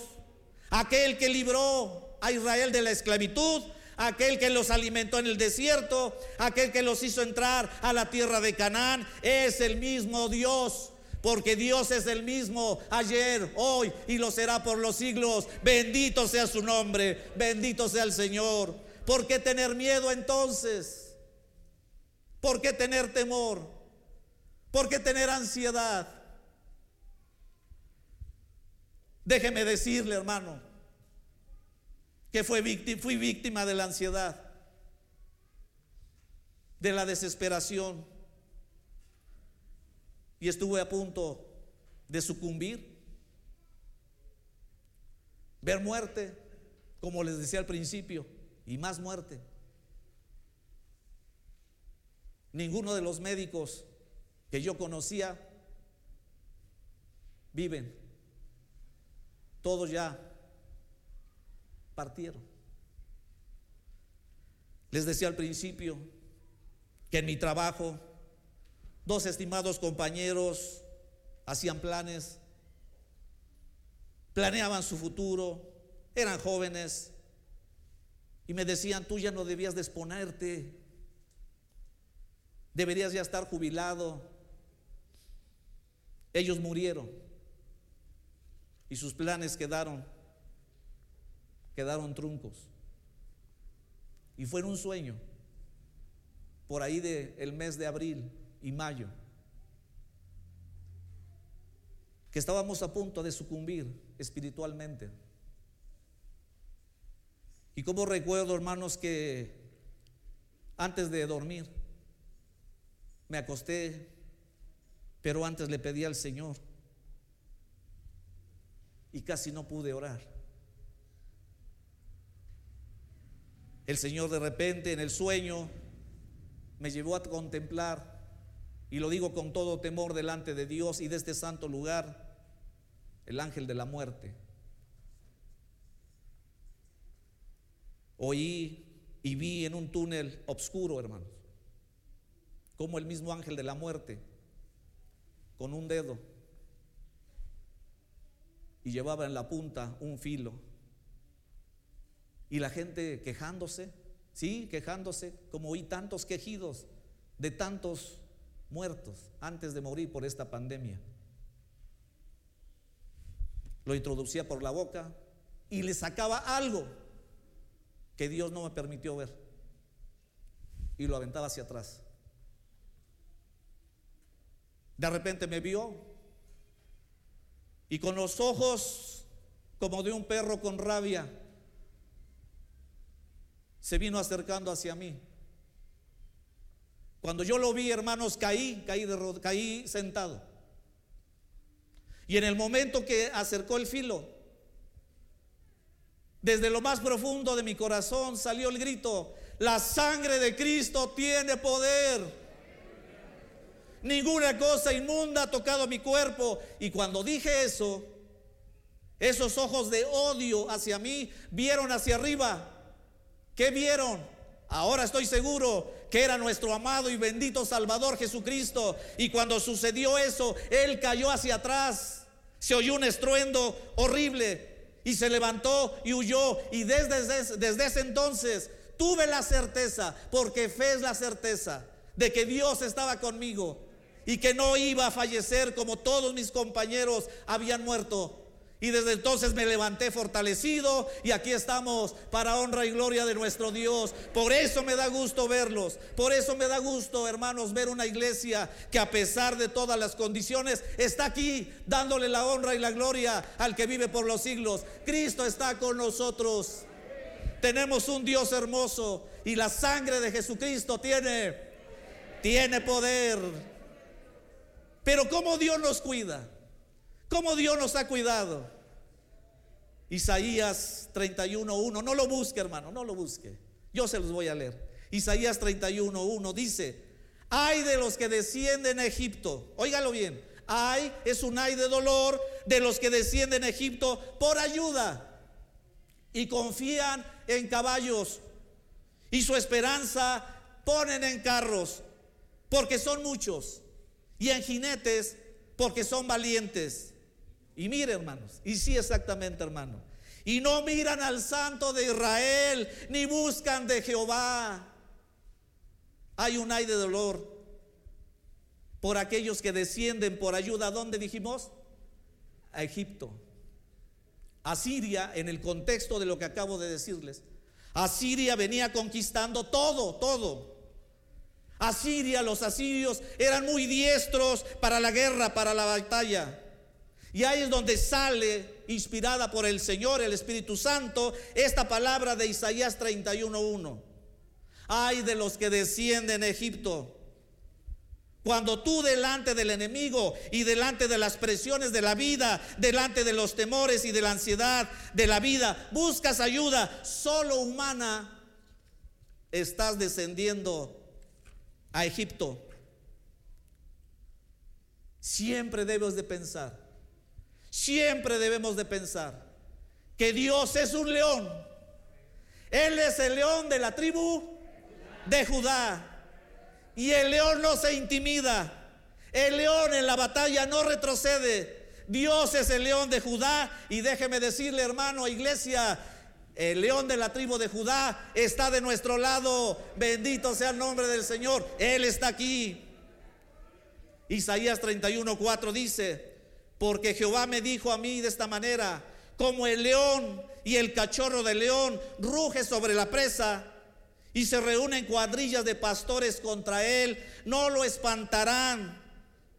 Aquel que libró a Israel de la esclavitud aquel que los alimentó en el desierto, aquel que los hizo entrar a la tierra de Canaán, es el mismo Dios. Porque Dios es el mismo ayer, hoy y lo será por los siglos. Bendito sea su nombre, bendito sea el Señor. ¿Por qué tener miedo entonces? ¿Por qué tener temor? ¿Por qué tener ansiedad? Déjeme decirle, hermano, que fui víctima de la ansiedad, de la desesperación, y estuve a punto de sucumbir, ver muerte, como les decía al principio, y más muerte. Ninguno de los médicos que yo conocía viven. Todos ya partieron. Les decía al principio que en mi trabajo dos estimados compañeros hacían planes, planeaban su futuro, eran jóvenes y me decían, tú ya no debías de exponerte, deberías ya estar jubilado. Ellos murieron y sus planes quedaron, quedaron truncos. Y fue en un sueño, por ahí del mes de abril y mayo, que estábamos a punto de sucumbir espiritualmente. Y como recuerdo, hermanos, que antes de dormir, me acosté, pero antes le pedí al Señor y casi no pude orar. El Señor de repente en el sueño me llevó a contemplar, y lo digo con todo temor delante de Dios y de este santo lugar, el ángel de la muerte. Oí y vi en un túnel oscuro, hermanos, como el mismo ángel de la muerte, con un dedo, y llevaba en la punta un filo. Y la gente quejándose, sí, quejándose, como oí tantos quejidos de tantos muertos antes de morir por esta pandemia. Lo introducía por la boca y le sacaba algo que Dios no me permitió ver. Y lo aventaba hacia atrás. De repente me vio y con los ojos como de un perro con rabia se vino acercando hacia mí. Cuando yo lo vi, hermanos, caí, caí, de, caí sentado. Y en el momento que acercó el filo, desde lo más profundo de mi corazón salió el grito, la sangre de Cristo tiene poder. Ninguna cosa inmunda ha tocado mi cuerpo. Y cuando dije eso, esos ojos de odio hacia mí vieron hacia arriba. ¿Qué vieron? Ahora estoy seguro que era nuestro amado y bendito Salvador Jesucristo. Y cuando sucedió eso, Él cayó hacia atrás. Se oyó un estruendo horrible y se levantó y huyó. Y desde, ese entonces tuve la certeza, porque fe es la certeza, de que Dios estaba conmigo y que no iba a fallecer como todos mis compañeros habían muerto. Y desde entonces me levanté fortalecido y aquí estamos para honra y gloria de nuestro Dios. Por eso me da gusto verlos. Por eso me da gusto, hermanos, ver una iglesia que a pesar de todas las condiciones está aquí dándole la honra y la gloria al que vive por los siglos. Cristo está con nosotros. Tenemos un Dios hermoso y la sangre de Jesucristo tiene tiene poder. Pero cómo Dios nos cuida. ¿Cómo Dios nos ha cuidado? Isaías 31.1, no lo busque hermano, no lo busque. Yo se los voy a leer. Isaías 31.1 dice, ay de los que descienden a Egipto, óigalo bien, ay es un ay de dolor de los que descienden a Egipto por ayuda y confían en caballos y su esperanza ponen en carros porque son muchos y en jinetes porque son valientes. Y mire, hermanos, y sí exactamente, hermano. Y no miran al santo de Israel, ni buscan de Jehová. Hay un ay de dolor por aquellos que descienden por ayuda. ¿A dónde dijimos? A Egipto. A Siria, en el contexto de lo que acabo de decirles. Asiria venía conquistando todo, todo. Asiria, los asirios eran muy diestros para la guerra, para la batalla. Y ahí es donde sale, inspirada por el Señor, el Espíritu Santo, esta palabra de Isaías 31.1. Ay de los que descienden a Egipto. Cuando tú delante del enemigo y delante de las presiones de la vida, delante de los temores y de la ansiedad de la vida, buscas ayuda solo humana, estás descendiendo a Egipto. Siempre debes de pensar, siempre debemos de pensar que Dios es un león. Él es el león de la tribu de Judá. Y el león no se intimida. El león en la batalla no retrocede. Dios es el león de Judá. Y déjeme decirle, hermano, iglesia, el león de la tribu de Judá está de nuestro lado. Bendito sea el nombre del Señor. Él está aquí. Isaías 31:4 dice, porque Jehová me dijo a mí de esta manera, como el león y el cachorro del león ruge sobre la presa y se reúnen cuadrillas de pastores contra él, no lo espantarán.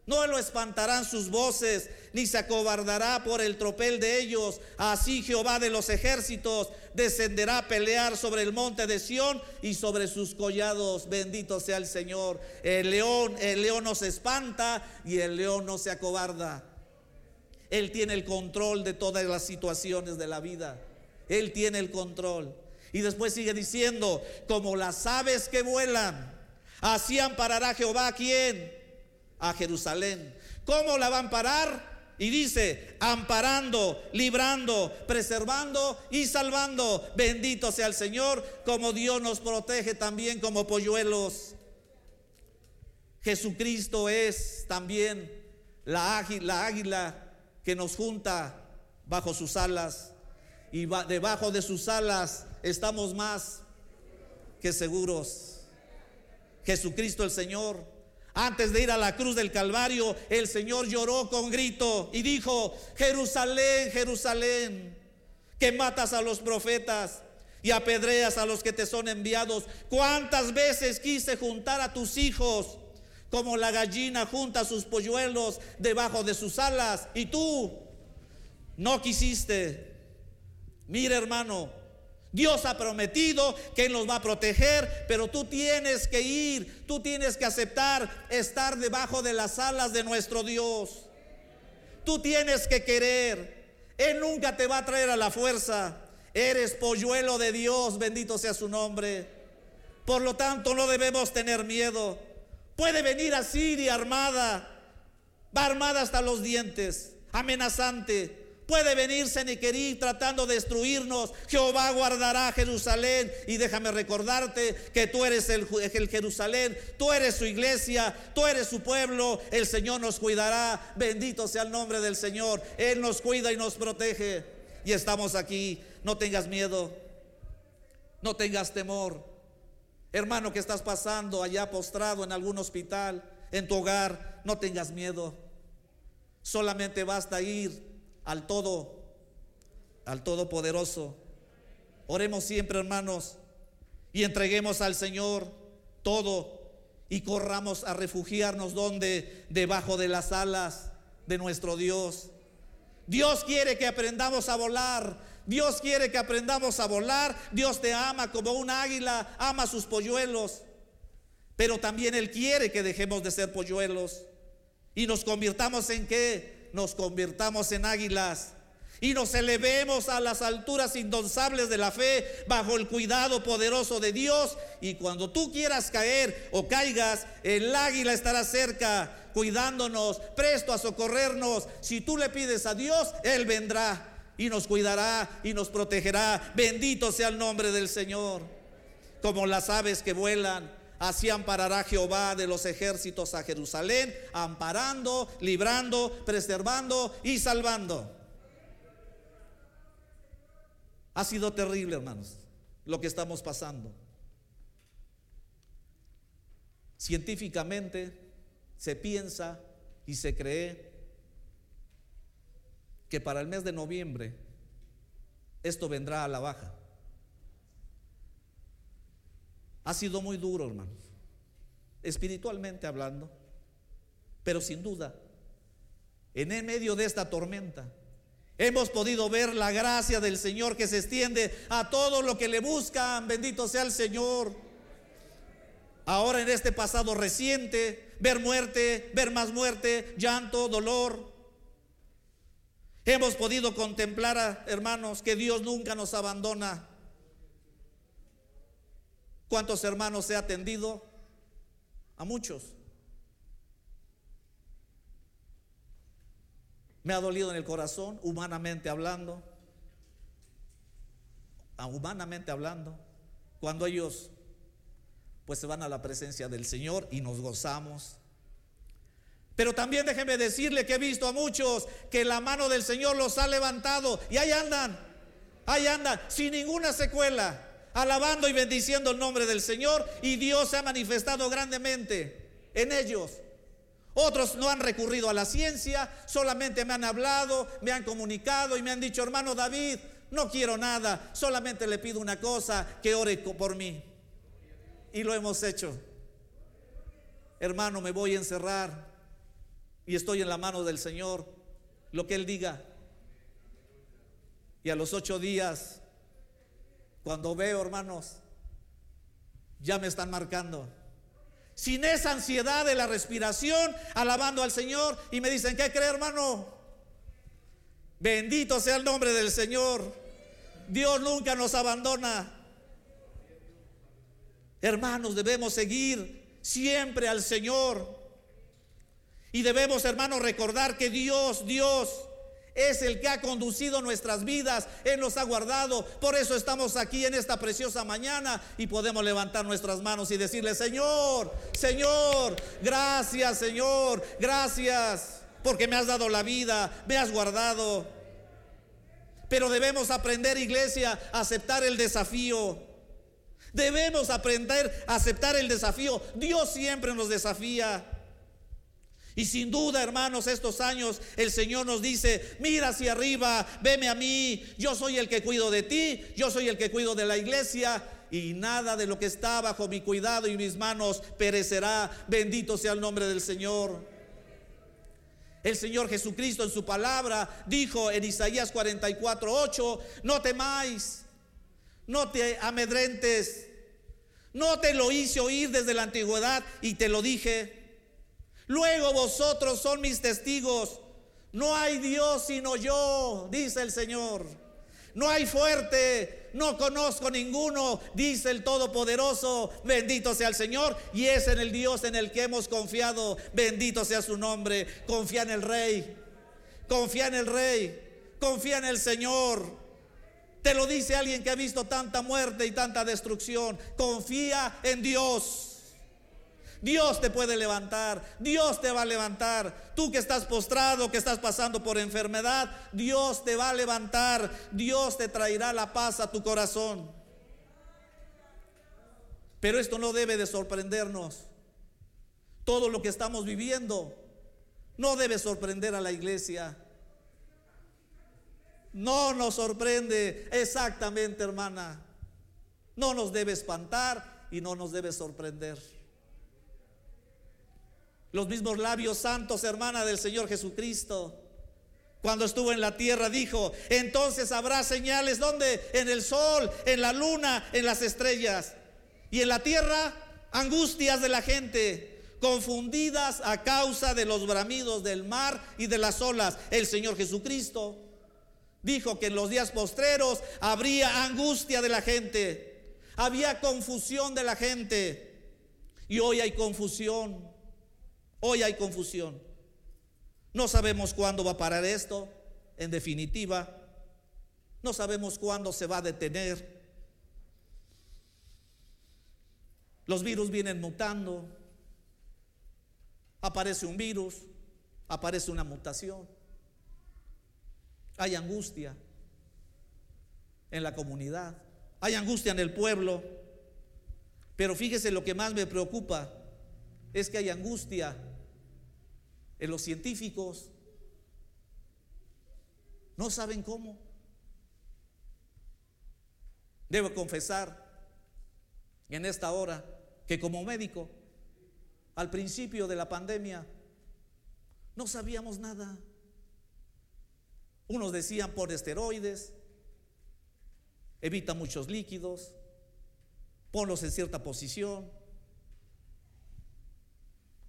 No lo espantarán sus voces, ni se acobardará por el tropel de ellos. Así Jehová de los ejércitos descenderá a pelear sobre el monte de Sión y sobre sus collados. Bendito sea el Señor. El león, el león no se espanta y el león no se acobarda. Él tiene el control de todas las situaciones de la vida. Él tiene el control. Y después sigue diciendo, como las aves que vuelan, así amparará Jehová a quién? a Jerusalén. ¿Cómo la van a parar? Y dice, amparando, librando, preservando y salvando. Bendito sea el Señor, como Dios nos protege también como polluelos. Jesucristo es también la águila, águila que nos junta bajo sus alas. Y debajo de sus alas estamos más que seguros. Jesucristo el Señor antes de ir a la cruz del Calvario, el Señor lloró con grito y dijo, Jerusalén, Jerusalén, que matas a los profetas y apedreas a los que te son enviados. ¿Cuántas veces quise juntar a tus hijos como la gallina junta sus polluelos debajo de sus alas? Y tú no quisiste. Mira hermano, Dios ha prometido que Él nos va a proteger, pero tú tienes que ir, tú tienes que aceptar estar debajo de las alas de nuestro Dios. Tú tienes que querer. Él nunca te va a traer a la fuerza. Eres polluelo de Dios, bendito sea su nombre. Por lo tanto, no debemos tener miedo. Puede venir a Siria armada, va armada hasta los dientes, amenazante. Puede venir Senequerí tratando de destruirnos. Jehová guardará Jerusalén. Y déjame recordarte que tú eres el, el, Jerusalén, tú eres su iglesia, tú eres su pueblo. El Señor nos cuidará. Bendito sea el nombre del Señor. Él nos cuida y nos protege. Y estamos aquí. No tengas miedo. No tengas temor. Hermano que estás pasando allá postrado en algún hospital, en tu hogar, no tengas miedo. Solamente basta ir al todo, al todopoderoso. Oremos siempre, hermanos, y entreguemos al Señor todo y corramos a refugiarnos donde debajo de las alas de nuestro Dios. Dios quiere que aprendamos a volar. Dios quiere que aprendamos a volar. Dios te ama como un águila ama sus polluelos. Pero también Él quiere que dejemos de ser polluelos y nos convirtamos en qué? nos convirtamos en águilas y nos elevemos a las alturas indonzables de la fe bajo el cuidado poderoso de Dios. Y cuando tú quieras caer o caigas, el águila estará cerca, cuidándonos, presto a socorrernos. Si tú le pides a Dios, Él vendrá y nos cuidará y nos protegerá. Bendito sea el nombre del Señor. Como las aves que vuelan Así amparará Jehová de los ejércitos a Jerusalén, amparando, librando, preservando y salvando. Ha sido terrible, hermanos, lo que estamos pasando. Científicamente se piensa y se cree que para el mes de noviembre esto vendrá a la baja. Ha sido muy duro, hermanos, espiritualmente hablando, pero sin duda en el medio de esta tormenta. Hemos podido ver la gracia del Señor que se extiende a todos los que le buscan. Bendito sea el Señor. Ahora en este pasado reciente, ver muerte, ver más muerte, llanto, dolor. Hemos podido contemplar, hermanos, que Dios nunca nos abandona. ¿Cuántos hermanos he atendido? A muchos. Me ha dolido en el corazón, humanamente hablando. Ah, humanamente hablando. Cuando ellos pues se van a la presencia del Señor y nos gozamos. Pero también déjeme decirle que he visto a muchos que la mano del Señor los ha levantado y ahí andan, ahí andan, sin ninguna secuela, alabando y bendiciendo el nombre del Señor y Dios se ha manifestado grandemente en ellos. Otros no han recurrido a la ciencia, solamente me han hablado, me han comunicado y me han dicho, hermano David, no quiero nada, solamente le pido una cosa, que ore por mí. Y lo hemos hecho. Hermano, me voy a encerrar y estoy en la mano del Señor, lo que Él diga. Y a los ocho días, cuando veo, hermanos, ya me están marcando sin esa ansiedad de la respiración, alabando al Señor y me dicen, ¿qué cree hermano? Bendito sea el nombre del Señor. Dios nunca nos abandona. Hermanos, debemos seguir siempre al Señor. Y debemos, hermanos, recordar que Dios, Dios, es el que ha conducido nuestras vidas, Él nos ha guardado. Por eso estamos aquí en esta preciosa mañana y podemos levantar nuestras manos y decirle, Señor, Señor, gracias Señor, gracias, porque me has dado la vida, me has guardado. Pero debemos aprender, iglesia, a aceptar el desafío. Debemos aprender a aceptar el desafío. Dios siempre nos desafía. Y sin duda, hermanos, estos años el Señor nos dice, mira hacia arriba, veme a mí, yo soy el que cuido de ti, yo soy el que cuido de la iglesia, y nada de lo que está bajo mi cuidado y mis manos perecerá. Bendito sea el nombre del Señor. El Señor Jesucristo en su palabra dijo en Isaías 44, 8, no temáis, no te amedrentes, no te lo hice oír desde la antigüedad y te lo dije. Luego vosotros son mis testigos. No hay Dios sino yo, dice el Señor. No hay fuerte, no conozco ninguno, dice el Todopoderoso. Bendito sea el Señor. Y es en el Dios en el que hemos confiado. Bendito sea su nombre. Confía en el Rey. Confía en el Rey. Confía en el Señor. Te lo dice alguien que ha visto tanta muerte y tanta destrucción. Confía en Dios. Dios te puede levantar, Dios te va a levantar. Tú que estás postrado, que estás pasando por enfermedad, Dios te va a levantar, Dios te traerá la paz a tu corazón. Pero esto no debe de sorprendernos. Todo lo que estamos viviendo no debe sorprender a la iglesia. No nos sorprende exactamente, hermana. No nos debe espantar y no nos debe sorprender. Los mismos labios santos, hermana del Señor Jesucristo. Cuando estuvo en la tierra dijo, entonces habrá señales donde? En el sol, en la luna, en las estrellas. Y en la tierra, angustias de la gente, confundidas a causa de los bramidos del mar y de las olas. El Señor Jesucristo dijo que en los días postreros habría angustia de la gente, había confusión de la gente. Y hoy hay confusión. Hoy hay confusión. No sabemos cuándo va a parar esto, en definitiva. No sabemos cuándo se va a detener. Los virus vienen mutando. Aparece un virus, aparece una mutación. Hay angustia en la comunidad, hay angustia en el pueblo. Pero fíjese lo que más me preocupa es que hay angustia en los científicos. No saben cómo. Debo confesar en esta hora que como médico, al principio de la pandemia, no sabíamos nada. Unos decían por esteroides, evita muchos líquidos, ponlos en cierta posición,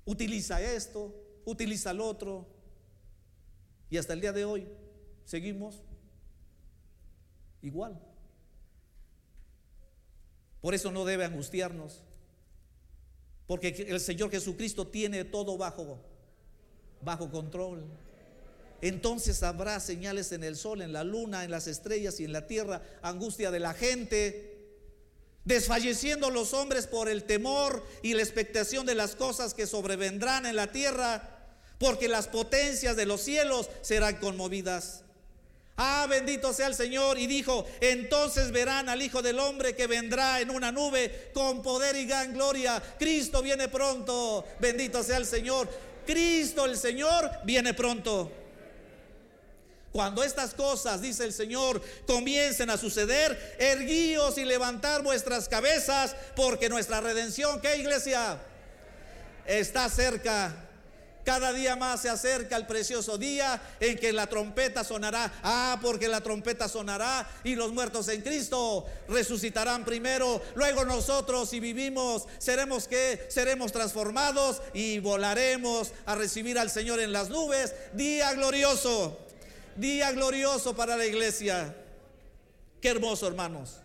utiliza esto, utiliza el otro. Y hasta el día de hoy seguimos igual. Por eso no debe angustiarnos, porque el Señor Jesucristo tiene todo bajo, bajo control. Entonces habrá señales en el sol, en la luna, en las estrellas y en la tierra, angustia de la gente, desfalleciendo los hombres por el temor y la expectación de las cosas que sobrevendrán en la tierra, porque las potencias de los cielos serán conmovidas. Ah, bendito sea el Señor. Y dijo, entonces verán al Hijo del Hombre que vendrá en una nube con poder y gran gloria. Cristo viene pronto. Bendito sea el Señor. Cristo el Señor viene pronto. Cuando estas cosas, dice el Señor, comiencen a suceder, erguíos y levantar vuestras cabezas, porque nuestra redención, ¿qué iglesia? Está cerca. Cada día más se acerca el precioso día en que la trompeta sonará. Ah, porque la trompeta sonará y los muertos en Cristo resucitarán primero. Luego nosotros, si vivimos, seremos que seremos transformados y volaremos a recibir al Señor en las nubes. Día glorioso, día glorioso para la iglesia. Qué hermoso, hermanos.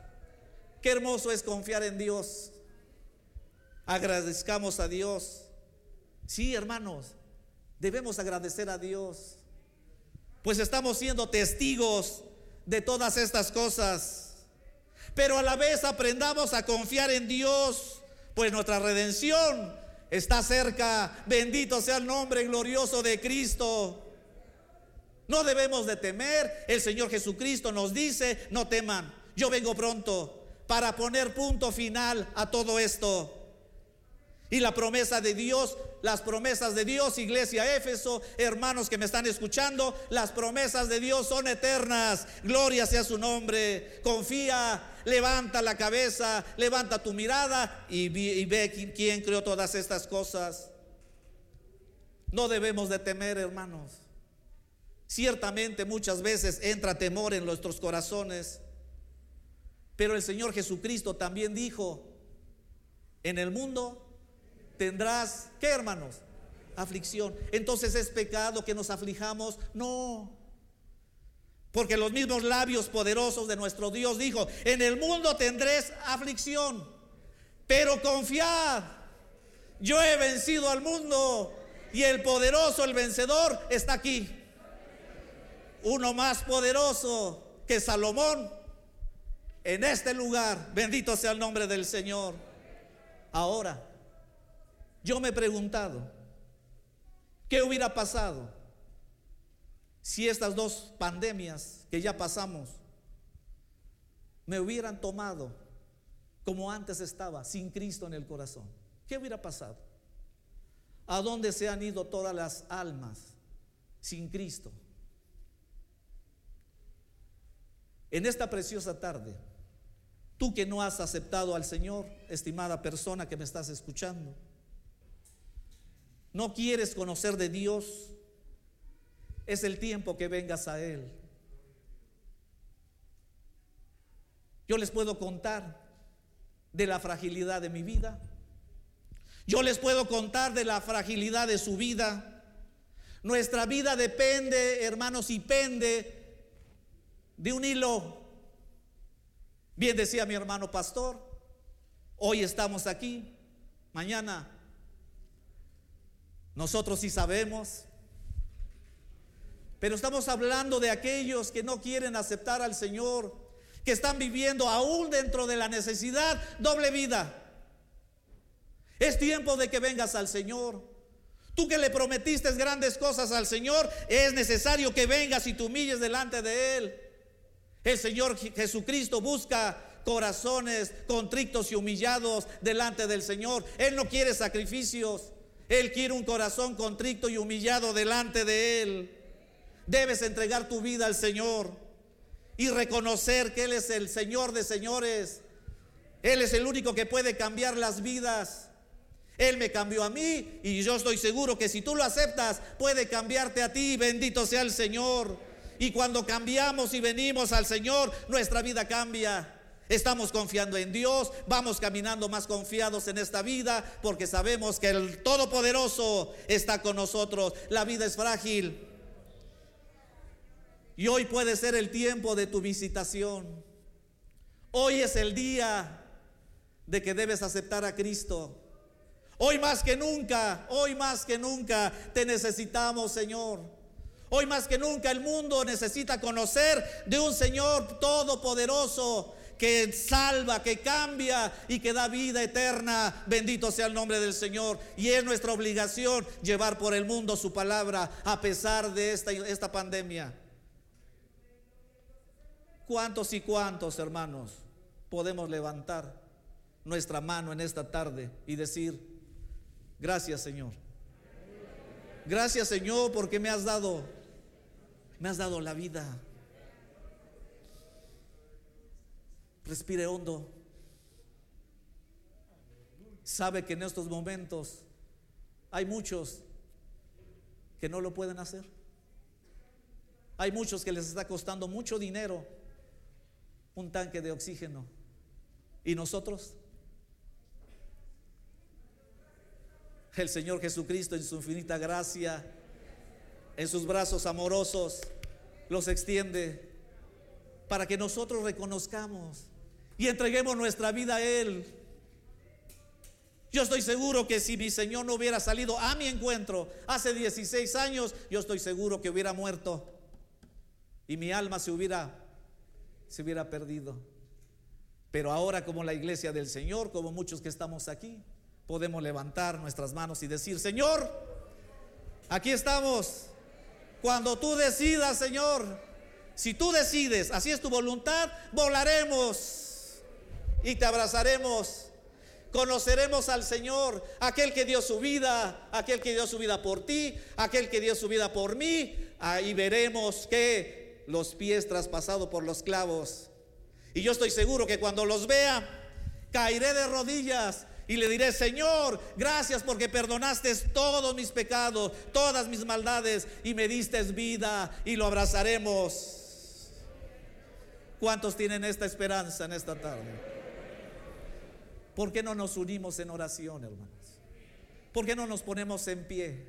Qué hermoso es confiar en Dios. Agradezcamos a Dios. Sí, hermanos, Debemos agradecer a Dios, pues estamos siendo testigos de todas estas cosas. Pero a la vez aprendamos a confiar en Dios, pues nuestra redención está cerca. Bendito sea el nombre glorioso de Cristo. No debemos de temer. El Señor Jesucristo nos dice, no teman, yo vengo pronto para poner punto final a todo esto. Y la promesa de Dios, las promesas de Dios, iglesia Éfeso, hermanos que me están escuchando, las promesas de Dios son eternas. Gloria sea su nombre. Confía, levanta la cabeza, levanta tu mirada y, ve quién creó todas estas cosas. No debemos de temer, hermanos. Ciertamente muchas veces entra temor en nuestros corazones, pero el Señor Jesucristo también dijo, en el mundo tendrás, ¿qué hermanos? Aflicción. Entonces es pecado que nos aflijamos. No. Porque los mismos labios poderosos de nuestro Dios dijo, en el mundo tendréis aflicción, pero confiad, yo he vencido al mundo y el poderoso, el vencedor, está aquí. Uno más poderoso que Salomón en este lugar. Bendito sea el nombre del Señor. Ahora, yo me he preguntado, ¿qué hubiera pasado si estas dos pandemias que ya pasamos me hubieran tomado como antes estaba, sin Cristo en el corazón? ¿Qué hubiera pasado? ¿A dónde se han ido todas las almas sin Cristo? En esta preciosa tarde, tú que no has aceptado al Señor, estimada persona que me estás escuchando, no quieres conocer de Dios, es el tiempo que vengas a Él. Yo les puedo contar de la fragilidad de mi vida. Yo les puedo contar de la fragilidad de su vida. Nuestra vida depende, hermanos, y pende de un hilo. Bien decía mi hermano pastor, hoy estamos aquí, mañana nosotros sí sabemos. Pero estamos hablando de aquellos que no quieren aceptar al Señor, que están viviendo aún dentro de la necesidad doble vida. Es tiempo de que vengas al Señor. Tú que le prometiste grandes cosas al Señor, es necesario que vengas y te humilles delante de Él. El Señor Jesucristo busca corazones contrictos y humillados delante del Señor. Él no quiere sacrificios. Él quiere un corazón contrito y humillado delante de Él. Debes entregar tu vida al Señor y reconocer que Él es el Señor de señores. Él es el único que puede cambiar las vidas. Él me cambió a mí y yo estoy seguro que si tú lo aceptas puede cambiarte a ti. Bendito sea el Señor. Y cuando cambiamos y venimos al Señor, nuestra vida cambia. Estamos confiando en Dios, vamos caminando más confiados en esta vida porque sabemos que el Todopoderoso está con nosotros. La vida es frágil. Y hoy puede ser el tiempo de tu visitación. Hoy es el día de que debes aceptar a Cristo. Hoy más que nunca, hoy más que nunca te necesitamos, Señor. Hoy más que nunca el mundo necesita conocer de un Señor todopoderoso que salva, que cambia y que da vida eterna. Bendito sea el nombre del Señor. Y es nuestra obligación llevar por el mundo su palabra a pesar de esta, esta pandemia. ¿Cuántos y cuántos, hermanos, podemos levantar nuestra mano en esta tarde y decir, gracias Señor? Gracias Señor porque me has dado, me has dado la vida. Respire hondo. Sabe que en estos momentos hay muchos que no lo pueden hacer. Hay muchos que les está costando mucho dinero un tanque de oxígeno. ¿Y nosotros? El Señor Jesucristo en su infinita gracia, en sus brazos amorosos, los extiende para que nosotros reconozcamos y entreguemos nuestra vida a Él. Yo estoy seguro que si mi Señor no hubiera salido a mi encuentro hace 16 años, yo estoy seguro que hubiera muerto y mi alma se hubiera se hubiera perdido. Pero ahora como la iglesia del Señor, como muchos que estamos aquí, podemos levantar nuestras manos y decir, Señor, aquí estamos. Cuando tú decidas, Señor, si tú decides, así es tu voluntad, volaremos y te abrazaremos. Conoceremos al Señor, aquel que dio su vida, aquel que dio su vida por ti, aquel que dio su vida por mí. Ahí veremos que los pies traspasados por los clavos. Y yo estoy seguro que cuando los vea, caeré de rodillas y le diré, Señor, gracias porque perdonaste todos mis pecados, todas mis maldades y me diste vida y lo abrazaremos. ¿Cuántos tienen esta esperanza en esta tarde? ¿Por qué no nos unimos en oración, hermanos? ¿Por qué no nos ponemos en pie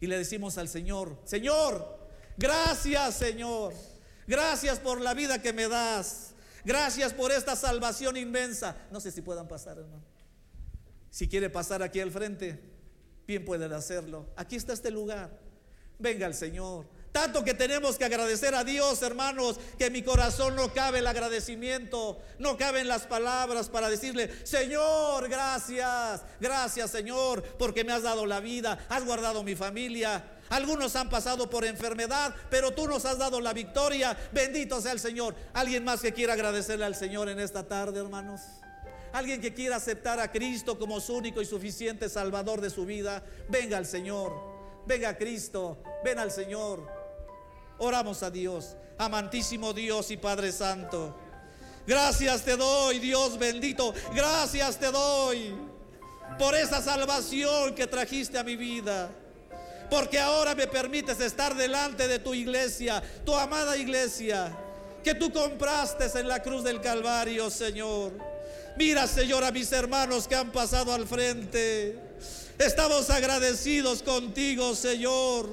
y le decimos al Señor, Señor, gracias Señor, gracias por la vida que me das, gracias por esta salvación inmensa. No sé si puedan pasar, hermano. Si quiere pasar aquí al frente, bien pueden hacerlo. Aquí está este lugar. Venga el Señor. Tanto que tenemos que agradecer a Dios, hermanos, que en mi corazón no cabe el agradecimiento, no caben las palabras para decirle, Señor, gracias, gracias Señor, porque me has dado la vida, has guardado mi familia. Algunos han pasado por enfermedad, pero tú nos has dado la victoria. Bendito sea el Señor. ¿Alguien más que quiera agradecerle al Señor en esta tarde, hermanos? Alguien que quiera aceptar a Cristo como su único y suficiente Salvador de su vida, venga al Señor, venga a Cristo, ven al Señor. Oramos a Dios, amantísimo Dios y Padre Santo. Gracias te doy, Dios bendito. Gracias te doy por esa salvación que trajiste a mi vida. Porque ahora me permites estar delante de tu iglesia, tu amada iglesia, que tú compraste en la cruz del Calvario, Señor. Mira, Señor, a mis hermanos que han pasado al frente. Estamos agradecidos contigo, Señor.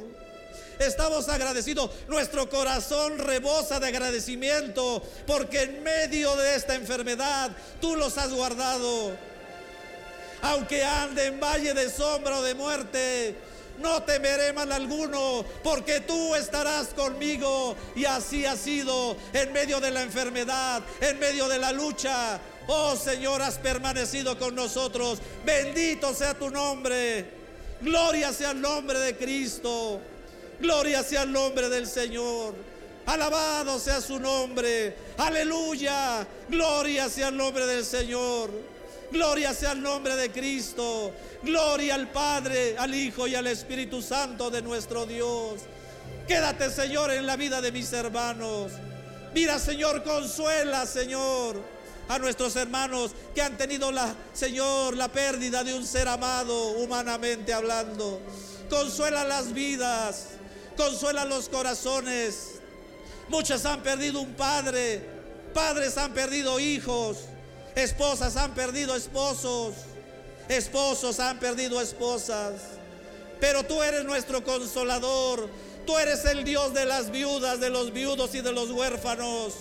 Estamos agradecidos. Nuestro corazón rebosa de agradecimiento porque en medio de esta enfermedad tú los has guardado. Aunque ande en valle de sombra o de muerte, no temeré mal alguno, porque tú estarás conmigo. Y así ha sido en medio de la enfermedad, en medio de la lucha. Oh Señor, has permanecido con nosotros. Bendito sea tu nombre. Gloria sea el nombre de Cristo. Gloria sea el nombre del Señor. Alabado sea su nombre. Aleluya. Gloria sea el nombre del Señor. Gloria sea el nombre de Cristo. Gloria al Padre, al Hijo y al Espíritu Santo de nuestro Dios. Quédate, Señor, en la vida de mis hermanos. Mira, Señor, consuela, Señor, a nuestros hermanos que han tenido la, Señor, la pérdida de un ser amado, humanamente hablando. Consuela las vidas consuela los corazones. Muchos han perdido un padre, padres han perdido hijos, esposas han perdido esposos, esposos han perdido esposas. Pero tú eres nuestro consolador, tú eres el Dios de las viudas, de los viudos y de los huérfanos.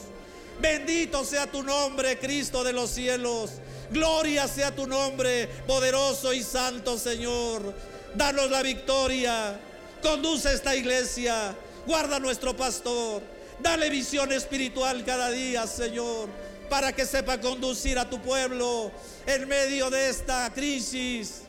Bendito sea tu nombre, Cristo de los cielos. Gloria sea tu nombre, poderoso y santo Señor. Danos la victoria. Conduce esta iglesia. Guarda nuestro pastor. Dale visión espiritual cada día, Señor, para que sepa conducir a tu pueblo en medio de esta crisis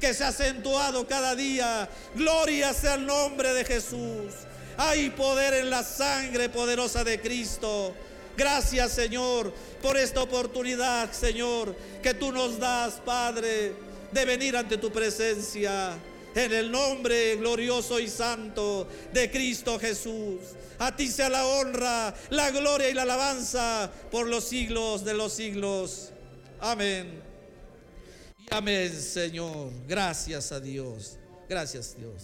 que se ha acentuado cada día. Gloria sea el nombre de Jesús. Hay poder en la sangre poderosa de Cristo. Gracias, Señor, por esta oportunidad, Señor, que tú nos das, Padre, de venir ante tu presencia. En el nombre glorioso y santo de Cristo Jesús. A ti sea la honra, la gloria y la alabanza por los siglos de los siglos. Amén. Y amén, Señor. Gracias a Dios. Gracias, Dios.